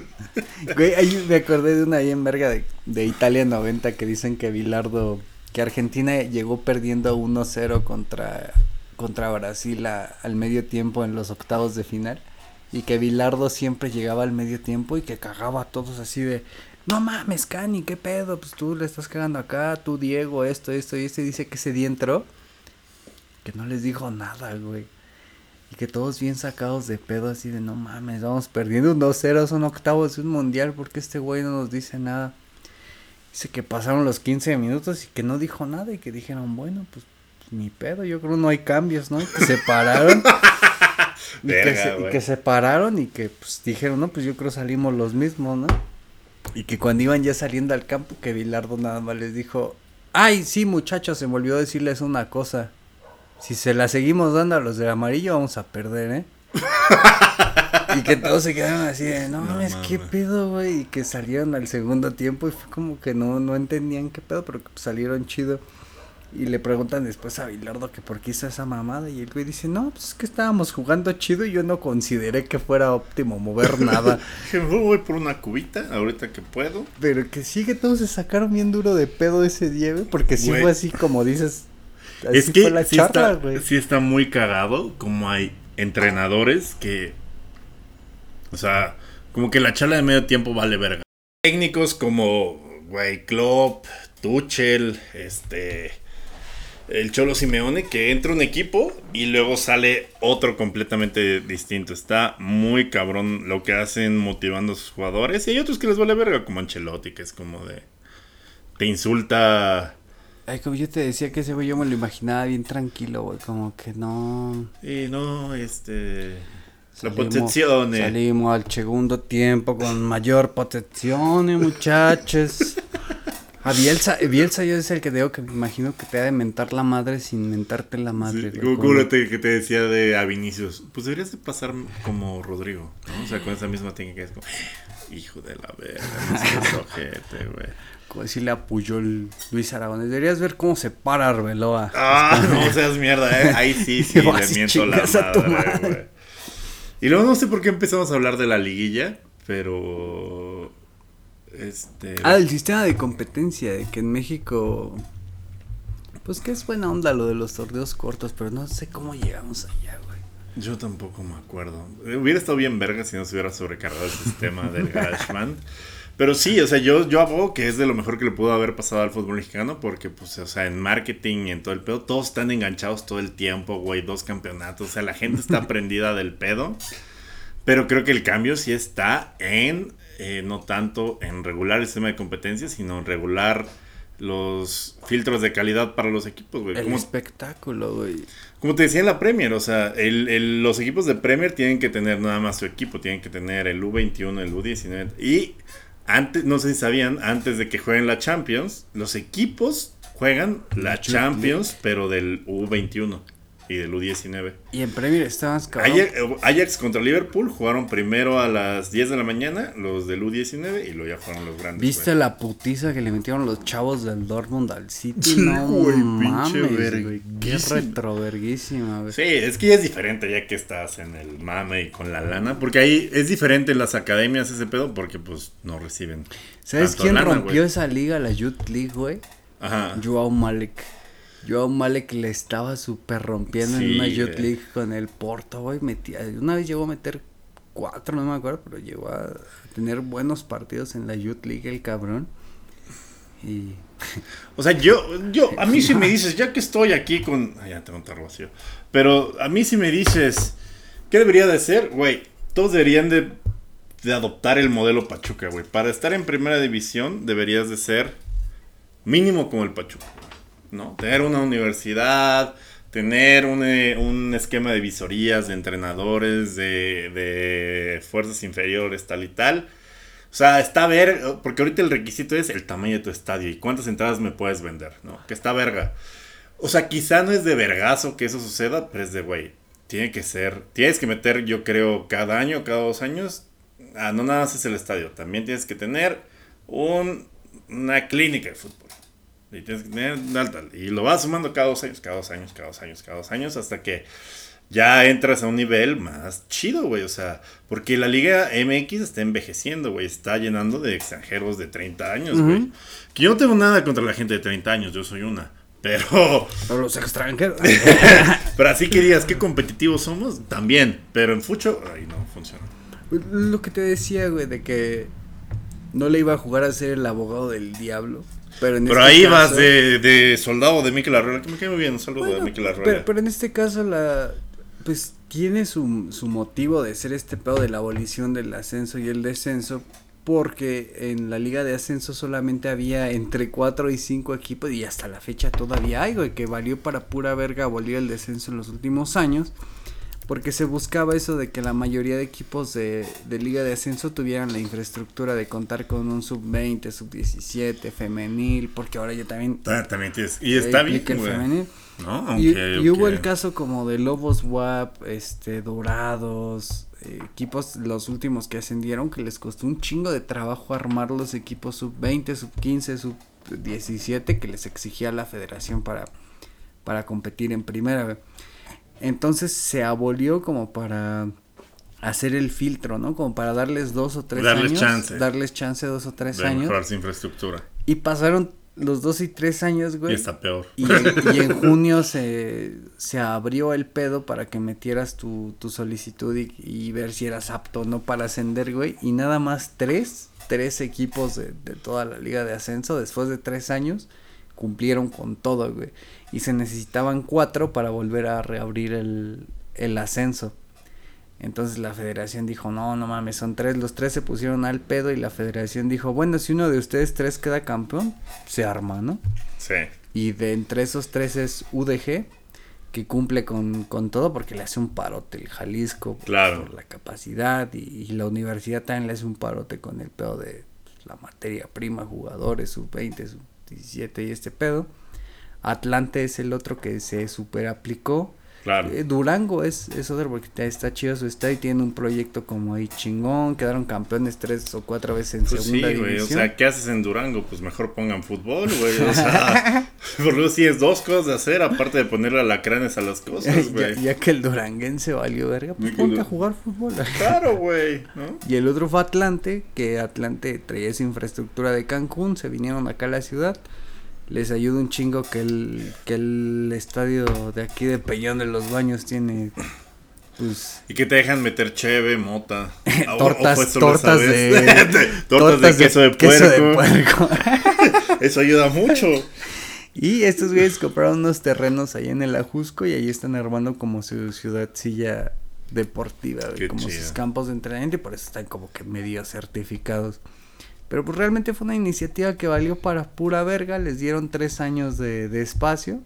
Güey, ahí me acordé de una bien verga de, de Italia 90 que dicen que Bilardo, que Argentina llegó perdiendo 1-0 contra, contra Brasil a- al medio tiempo en los octavos de final. Y que Bilardo siempre llegaba al medio tiempo y que cagaba a todos así de, no mames, Cani, qué pedo, pues tú le estás cagando acá, tú Diego, esto, esto, y este dice que ese día entró, que no les dijo nada, güey. Y que todos bien sacados de pedo, así de no mames, vamos perdiendo un 2-0, son octavos de un mundial, porque este güey no nos dice nada. Dice que pasaron los 15 minutos y que no dijo nada y que dijeron, bueno, pues, ni pedo, yo creo no hay cambios, ¿no? Y que se pararon. y, que se, y que se pararon y que pues dijeron, no, pues yo creo salimos los mismos, ¿no? Y que cuando iban ya saliendo al campo, que Bilardo nada más les dijo, ay, sí muchachos, se me olvidó decirles una cosa. Si se la seguimos dando a los del amarillo, vamos a perder, ¿eh? y que todos se quedaron así de, no, No mames, qué pedo, güey. Y que salieron al segundo tiempo y fue como que no, no entendían qué pedo, pero que salieron chido. Y le preguntan después a Bilardo que por qué hizo esa mamada. Y el güey dice, no, pues es que estábamos jugando chido y yo no consideré que fuera óptimo mover nada. Dije, "Mejor voy por una cubita ahorita que puedo. Pero que sí que todos se sacaron bien duro de pedo ese día, güey. Porque sí Güey. fue así como dices. Así es que fue la sí, charla, está, güey. sí está muy cagado como hay entrenadores que... O sea, como que la charla de medio tiempo vale verga. Técnicos como, güey, Klopp, Tuchel, este... El Cholo Simeone, que entra un equipo y luego sale otro completamente distinto. Está muy cabrón lo que hacen motivando a sus jugadores. Y hay otros que les vale verga, como Ancelotti, que es como de... Te insulta... Ay, como yo te decía que ese güey yo me lo imaginaba bien tranquilo, güey. Como que no. Y no, este... La protección. Salimos al segundo tiempo con mayor protección, muchachos. A Bielsa, Bielsa yo es el que digo que me imagino que te ha de mentar la madre sin mentarte la madre. te, que te decía de a Vinicius. Pues deberías de pasar como Rodrigo. ¿no? O sea, con esa misma técnica es como... Hijo de la verga. No seas ojete, güey. Como decirle a Puyol Luis Aragones. Deberías ver cómo se para Arbeloa. Ah, no seas mierda, ¿eh? Ahí sí, sí, le miento la madre, madre. güey. Y luego no sé por qué empezamos a hablar de la liguilla, pero... Este... Ah, el sistema de competencia, de que en México. Pues que es buena onda lo de los torneos cortos, pero no sé cómo llegamos allá, güey. Yo tampoco me acuerdo. Eh, Hubiera estado bien verga si no se hubiera sobrecargado el sistema del GarageBand. Pero sí, o sea, yo, yo abogo que es de lo mejor que le pudo haber pasado al fútbol mexicano porque, pues, o sea, en marketing y en todo el pedo, todos están enganchados todo el tiempo, güey, dos campeonatos, o sea, la gente está prendida del pedo. Pero creo que el cambio sí está en, eh, no tanto en regular el sistema de competencia, sino en regular los filtros de calidad para los equipos, güey. El Como, espectáculo, güey. como te decía en la Premier, o sea, el- el- los equipos de Premier tienen que tener nada más su equipo, tienen que tener el U21, el U19. Y antes, no sé si sabían, antes de que jueguen la Champions, los equipos juegan la La Champions, pero del U21 y del U19. Y en Premier estabas cabrón. Ajax, eh, Ajax contra Liverpool jugaron primero a las 10 de la mañana los del U19 y luego ya fueron los grandes. ¿Viste güey. la putiza que le metieron los chavos del Dortmund al City? No güey, pinche mames, güey. Qué verguísima. retroverguísima, güey. Sí, es que ya es diferente ya que estás en el mame y con la lana. Porque ahí es diferente en las academias ese pedo porque pues no reciben. ¿Sabes quién lana, rompió güey. esa liga, la Youth League, güey? Ajá. Joao Malek. Joao Malek le estaba súper rompiendo Sí, en una Youth. League con el Porto, güey. Metía, una vez llegó a meter cuatro, no me acuerdo, pero llegó a tener buenos partidos en la Youth League el cabrón. Y O sea, yo, yo, a mí si me dices, ya que estoy aquí con. Ay, ya tengo un tarro vacío. Pero a mí si me dices, ¿qué debería de ser? Güey, todos deberían de, de adoptar el modelo Pachuca, güey. Para estar en primera división deberías de ser mínimo como el Pachuca, ¿no? Tener una universidad, tener un, eh, un esquema de visorías, de entrenadores, de, de fuerzas inferiores, tal y tal. O sea, está ver, porque ahorita el requisito es el tamaño de tu estadio y cuántas entradas me puedes vender, ¿no? Que está verga. O sea, quizá no es de vergazo que eso suceda, pero es de, güey, tiene que ser, tienes que meter, yo creo, cada año, cada dos años, ah, no nada más es el estadio, también tienes que tener un, una clínica de fútbol. Y tienes que tener tal, tal. Y lo vas sumando cada dos años, cada dos años, cada dos años, cada dos años, hasta que ya entras a un nivel más chido, güey. O sea, porque la Liga MX está envejeciendo, güey. Está llenando de extranjeros de 30 años, güey. Que yo no tengo nada contra la gente de 30 años, yo soy una. Pero, pero los extranjeros. pero así que digas, qué competitivos somos, también. Pero en Fucho, ahí no funciona. Lo que te decía, güey, de que no le iba a jugar a ser el abogado del diablo. Pero, en Pero este ahí caso- vas de, de soldado de Mikel Arreola, que me cae muy bien, un saludo Bueno, de Mikel Arreola. pero, pero en este caso la pues tiene su, su motivo de ser este pedo de la abolición del ascenso y el descenso porque en la liga de ascenso solamente había entre 4 y 5 equipos y hasta la fecha todavía hay, güey, que valió para pura verga abolir el descenso en los últimos años. Porque se buscaba eso de que la mayoría de equipos de, de liga de ascenso tuvieran la infraestructura de contar con un sub-20, sub-17, femenil, porque ahora ya también... Ah, también tienes- Y está bien, femenil. ¿No? Y, Aunque- y hubo el caso como de Lobos WAP, este, Dorados, eh, equipos, los últimos que ascendieron, que les costó un chingo de trabajo armar los equipos sub 20, sub 15, sub 17 que les exigía la federación para, para competir en primera. Entonces se abolió como para hacer el filtro, ¿no? Como para darles dos o tres Darles años. chance. Darles chance dos o tres de años. mejorar su infraestructura. Y pasaron los dos y tres años, güey. Y está peor. Y en, y en junio se, se abrió el pedo para que metieras tu, tu solicitud y, y ver si eras apto o no para ascender, güey. Y nada más tres, tres equipos de, de toda la liga de ascenso, después de tres años, cumplieron con todo, güey. Y se necesitaban cuatro para volver a reabrir el, el ascenso. Entonces la federación dijo, no, no mames, son tres, los tres se pusieron al pedo y la federación dijo, bueno, si uno de ustedes tres queda campeón, se arma, ¿no? Sí. Y de entre esos tres es UDG, que cumple con, con todo porque le hace un parote el Jalisco por, Claro. por la capacidad y, y la universidad también le hace un parote con el pedo de pues, la materia prima, jugadores, sub 20, sub 17 y este pedo. Atlante es el otro que se super aplicó. Claro. Eh, Durango es, es otro porque está, chido su estado y tiene un proyecto como ahí chingón. Quedaron campeones tres o cuatro veces en Pues sí, segunda güey. O sea, ¿qué haces en Durango? Pues mejor pongan fútbol, güey. O sea, por lo sí es dos cosas de hacer, aparte de ponerle alacranes a las cosas, güey. ya que el duranguense valió verga, pues ponte a jugar fútbol. Claro, güey. ¿no? Y el otro fue Atlante, que Atlante traía esa infraestructura de Cancún, se vinieron acá a la ciudad. Les ayuda un chingo que el, que el estadio de aquí de Peñón de los Baños tiene pues Y que te dejan meter cheve, mota. O- o tortas, tortas, de, tortas, de queso de puerco. de puerco. Eso ayuda mucho. y estos güeyes compraron unos terrenos ahí en el Ajusco y ahí están armando como su ciudadcilla deportiva, como chido. sus campos de entrenamiento y por eso están como que medio certificados. Pero pues realmente fue una iniciativa que valió para pura verga, les dieron tres años de, espacio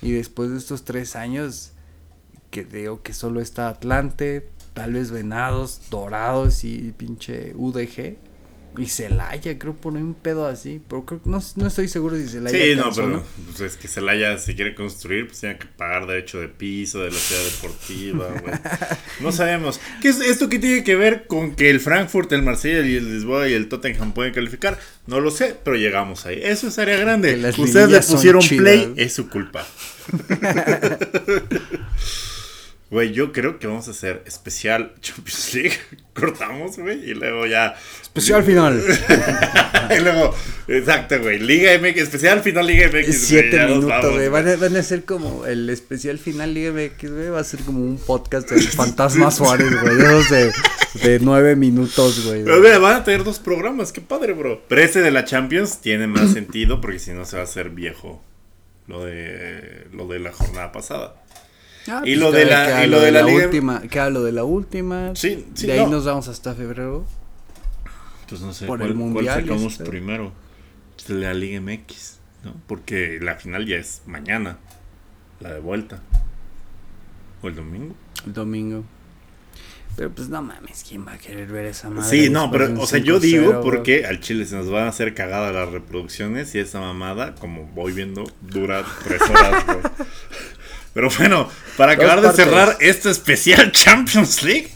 y después de estos tres años que digo que solo está Atlante, tal vez Venados, Dorados y pinche UDG y Celaya, creo por un pedo así, pero creo, no, no estoy seguro si Celaya Sí, no, pero pues es que Celaya si quiere construir, pues tiene que pagar derecho de piso, de la ciudad deportiva, güey. No sabemos. ¿Qué es esto que tiene que ver con que el Frankfurt, el Marsella y el Lisboa y el Tottenham pueden calificar? No lo sé, pero llegamos ahí. Eso es área grande. Ustedes le pusieron play, es su culpa. Güey, yo creo que vamos a hacer especial Champions League. Cortamos, güey, y luego ya. Especial final. y luego, exacto, güey. Liga MX, especial final Liga MX. Siete nos minutos, güey. Van, a- van a ser como el especial final Liga MX, güey. Va a ser como un podcast del Fantasma Suárez, güey. de de, nueve minutos, güey. Van a tener dos programas, qué padre, bro. Pero ese de la Champions tiene más sentido porque si no se va a hacer viejo lo de lo de la jornada pasada. Ah, y pues lo de la- y lo de la liga- última. Queda lo de la última. Sí, sí, De ahí no. nos vamos hasta febrero. Entonces no sé Por cuál, el cuál mundial y sacamos eso. primero. La Liga MX, ¿no? Porque la final ya es mañana, la de vuelta. O el domingo. El domingo. Pero pues no mames, ¿quién va a querer ver esa madre? Sí, no, pero, o sea, yo 5-0, digo porque al chile se nos van a hacer cagada las reproducciones y esa mamada, como voy viendo, dura tres horas, güey. Pero bueno, para acabar de cerrar este especial Champions League,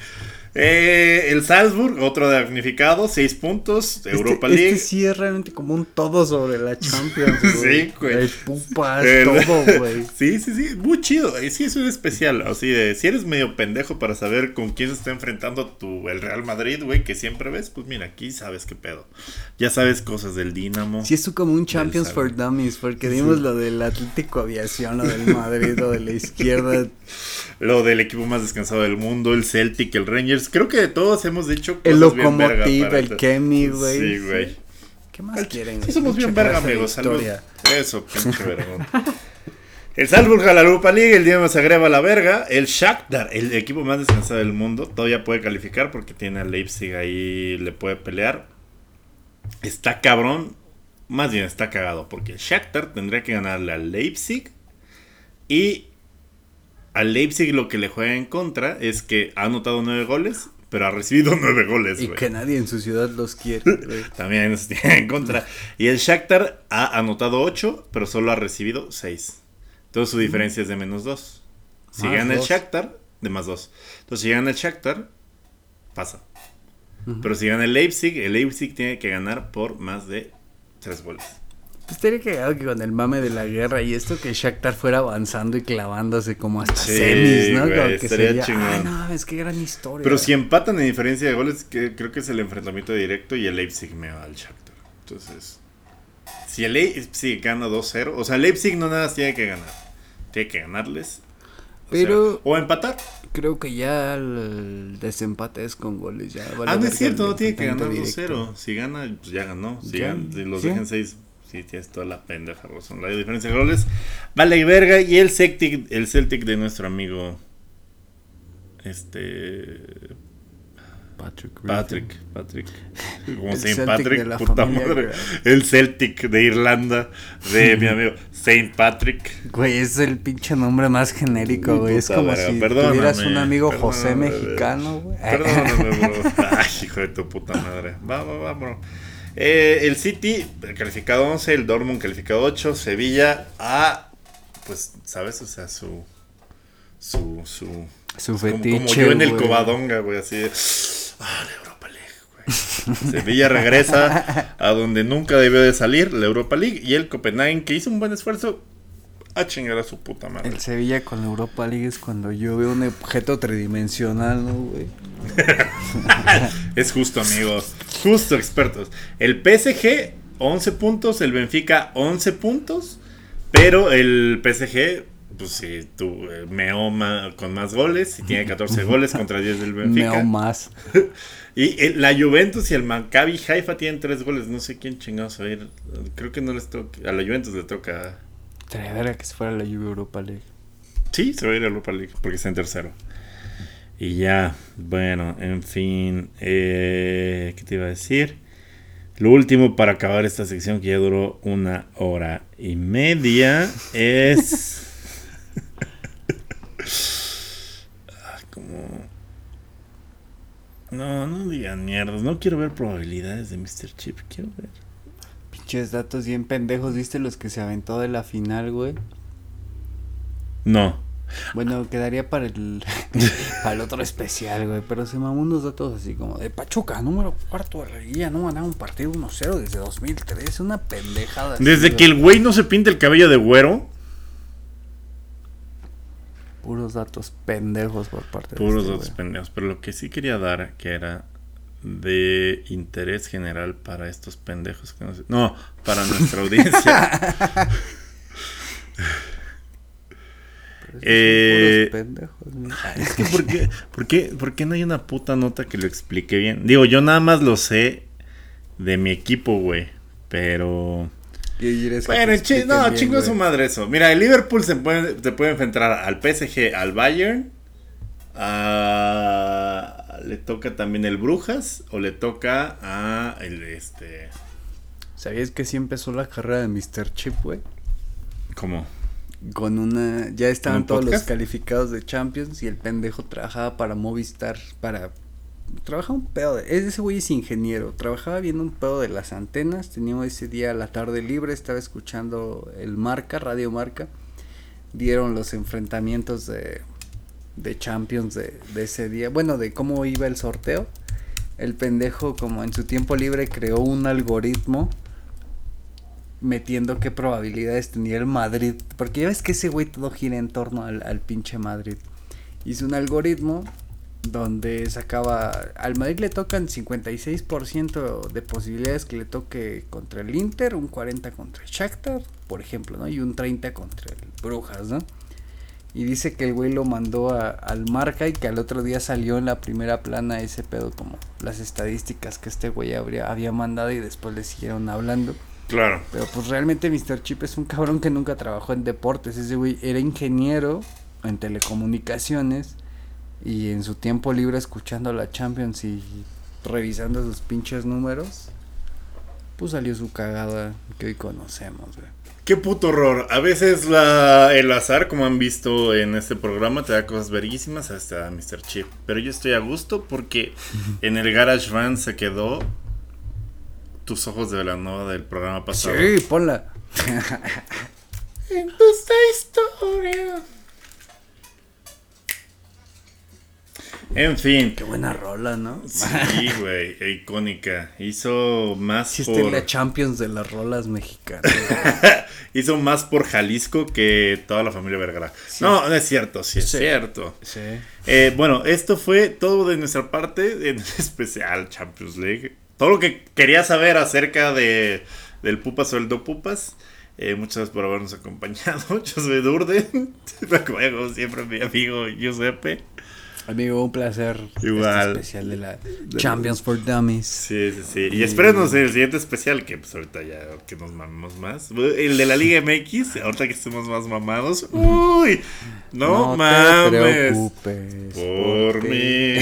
eh, el Salzburg, otro damnificado, seis puntos, Este- Europa este, League. sí es realmente como un todo sobre la Champions. Sí, güey. El pupas, El- todo, güey. Sí, sí, sí, muy chido. Y sí, es un especial. Así de, si eres medio pendejo para saber con quién se está enfrentando tu, el Real Madrid, güey, que siempre ves, pues mira, aquí sabes qué pedo. Ya sabes cosas del Dinamo. Sí, es como un Champions for. Dummies, porque vimos lo del Atlético Aviación, lo del Madrid, lo de la izquierda. Lo del equipo más descansado del mundo, el Celtic, el Rangers. Creo que todos hemos dicho El cosas verga Locomotiv, el. Kemi, güey. Sí, güey. ¿Qué más quieren? Sí, somos bien verga, amigos. Salud. Eso, pinche vergón. El Salzburg a la Europa League, el Dinamo Zagreb a la verga. El Shakhtar, el equipo más descansado del mundo, todavía puede calificar porque tiene a Leipzig ahí, le puede pelear. Está cabrón, más bien está cagado, porque el Shakhtar tendría que ganarle al Leipzig y al Leipzig lo que le juega en contra es que ha anotado nueve goles, pero ha recibido nueve goles, Y que nadie en su ciudad los quiere. También nos tiene en contra. Y el Shakhtar ha anotado 8, pero solo ha recibido 6. Entonces su diferencia es de menos 2. Si gana el dos. Shakhtar, de más 2. Entonces si gana el Shakhtar, pasa. Pero si gana el Leipzig, el Leipzig tiene que ganar por más de 3 goles. Pues estaría cagado que con el mame de la guerra y esto que Shakhtar fuera avanzando y clavándose como hasta Sí, semis, ¿no? güey, Como que estaría sería, chingón. No, es que gran historia. Pero si empatan en diferencia de goles, que creo que es el enfrentamiento directo y el Leipzig me va al Shakhtar. Entonces, si el Leipzig gana 2-0, o sea, el Leipzig no nada más tiene que ganar, tiene que ganarles. O Pero- sea, o empatar. Creo que ya el desempate es con goles. Ya vale ah, no es cierto, no tiene que ganar enfrentamiento 2-0. Si gana, pues ya ganó. Si, Ya, si los sí. dejan 6, sí, tienes toda la pendeja razón. La diferencia de goles, vale y verga. Y el Celtic, el Celtic de nuestro amigo. Este. Patrick. Patrick, Patrick. Como Saint Celtic Patrick, puta madre. El Celtic de Irlanda, de mi amigo Saint Patrick. Güey, es el pinche nombre más genérico, güey. Es como verga, si perdóname, tuvieras un amigo José perdóname, mexicano, güey. Perdóname, bro. Ay, hijo de tu puta madre. Va, va, va, bro. Eh, el City, calificado 11, el Dortmund calificado 8, Sevilla a, pues, ¿sabes? O sea, su, su, su, Su fetiche, como yo en el güey. Covadonga, güey, así de, ah, la Europa League, güey. Sevilla regresa a donde nunca debió de salir, la Europa League, y el Copenhagen, que hizo un buen esfuerzo, a chingar a su puta madre. El Sevilla con la Europa League es cuando yo veo un objeto tridimensional, ¿no, güey? Es justo, amigos. Justo, expertos. El PSG, 11 puntos. El Benfica, 11 puntos. Pero el PSG Pues sí, tú, eh, Meo ma- con más goles y tiene 14 goles contra 10 del Benfica. Meo más. Y eh, la Juventus y el Maccabi Haifa tienen 3 goles. No sé quién chingados va a ir. Creo que no les toca. A la Juventus le toca. Estaría verga que se fuera la Juve Europa League. Sí, se va a ir a Europa League porque está en tercero. Y ya, bueno, en fin. eh, ¿Qué te iba a decir? Lo último para acabar esta sección que ya duró una hora y media es. Ah, como. No, no digan mierdas. No quiero ver probabilidades de Mr. Chip. Quiero ver. Pinches datos bien pendejos, ¿viste los que se aventó de la final, güey? No. Bueno, quedaría para el, para el otro especial, güey. Pero se mamó unos datos así como de Pachuca, número cuarto de la no ganaba un partido 1-0 desde 2003. Una pendejada. así, Desde güey. que el güey no se pinta el cabello de güero. Puros datos pendejos por parte de Puros este datos güey. pendejos. Pero lo que sí quería dar, que era de interés general para estos pendejos que no sé- No, para nuestra audiencia. Eh, pendejos, es que, ¿por qué, por, qué, por qué no hay una puta nota que lo explique bien? Digo, yo nada más lo sé de mi equipo, güey. Pero. ¿Quieres que Bueno, chi- no, chingo su madre eso. Mira, el Liverpool se puede, se puede enfrentar al PSG, al Bayern. a- le toca también el Brujas. O le toca a el este. ¿Sabías que sí empezó la carrera de Mr. Chip, güey? ¿Cómo? Con una. Ya ¿En estaban un todos los calificados de Champions y el pendejo trabajaba para Movistar. Para. Trabajaba un pedo de. Ese güey es ingeniero. Trabajaba viendo un pedo de las antenas. Tenía ese día la tarde libre. Estaba escuchando el Marca, Radio Marca. Dieron los enfrentamientos de. De Champions de, de ese día. Bueno, de cómo iba el sorteo. El pendejo, como en su tiempo libre, creó un algoritmo metiendo qué probabilidades tenía el Madrid. Porque ya ves que ese güey todo gira en torno al, al pinche Madrid. Hizo un algoritmo donde sacaba. Al Madrid le tocan 56% de posibilidades que le toque contra el Inter, un 40% contra el Shakhtar, por ejemplo, ¿no? Y un 30% contra el Brujas, ¿no? Y dice que el güey lo mandó a- al marca y que al otro día salió en la primera plana ese pedo como las estadísticas que este güey habría, había mandado y después le siguieron hablando. Claro. Pero pues realmente Mr. Chip es un cabrón que nunca trabajó en deportes. Ese güey era ingeniero en telecomunicaciones y en su tiempo libre escuchando la Champions y revisando sus pinches números, pues salió su cagada que hoy conocemos, güey. Qué puto horror. A veces la, el azar, como han visto en este programa, te da cosas verguísimas hasta Mr. Chip. Pero yo estoy a gusto porque en el Garage Van se quedó tus ojos de Velanova del programa pasado. Sí, ponla. En esta historia. En fin. Qué buena rola, ¿no? Sí, güey, icónica. Hizo más en por la Champions de las rolas mexicanas. hizo más por Jalisco que toda la familia Vergara. Sí. No, no es cierto, sí es Sí. cierto. sí. Eh, bueno, esto fue todo de nuestra parte en el especial Champions League. Todo lo que quería saber acerca de del Pupas o el Do Pupas. Eh, muchas gracias por habernos acompañado. Yo soy Durden. Como siempre mi amigo Giuseppe. Amigo, un placer. Igual. Este especial de la Champions for Dummies. Sí, sí, sí. Y espérenos en el siguiente especial, que pues ahorita ya que nos mamemos más. El de la Liga MX, ahorita que estemos más mamados. Uy, no, te mames. preocupes. Por mí.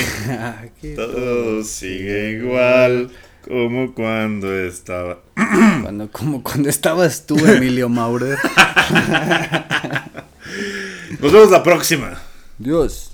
Todo sigue igual como cuando estaba. Cuando, como cuando estabas tú, Emilio Maurer. Nos vemos la próxima. Dios.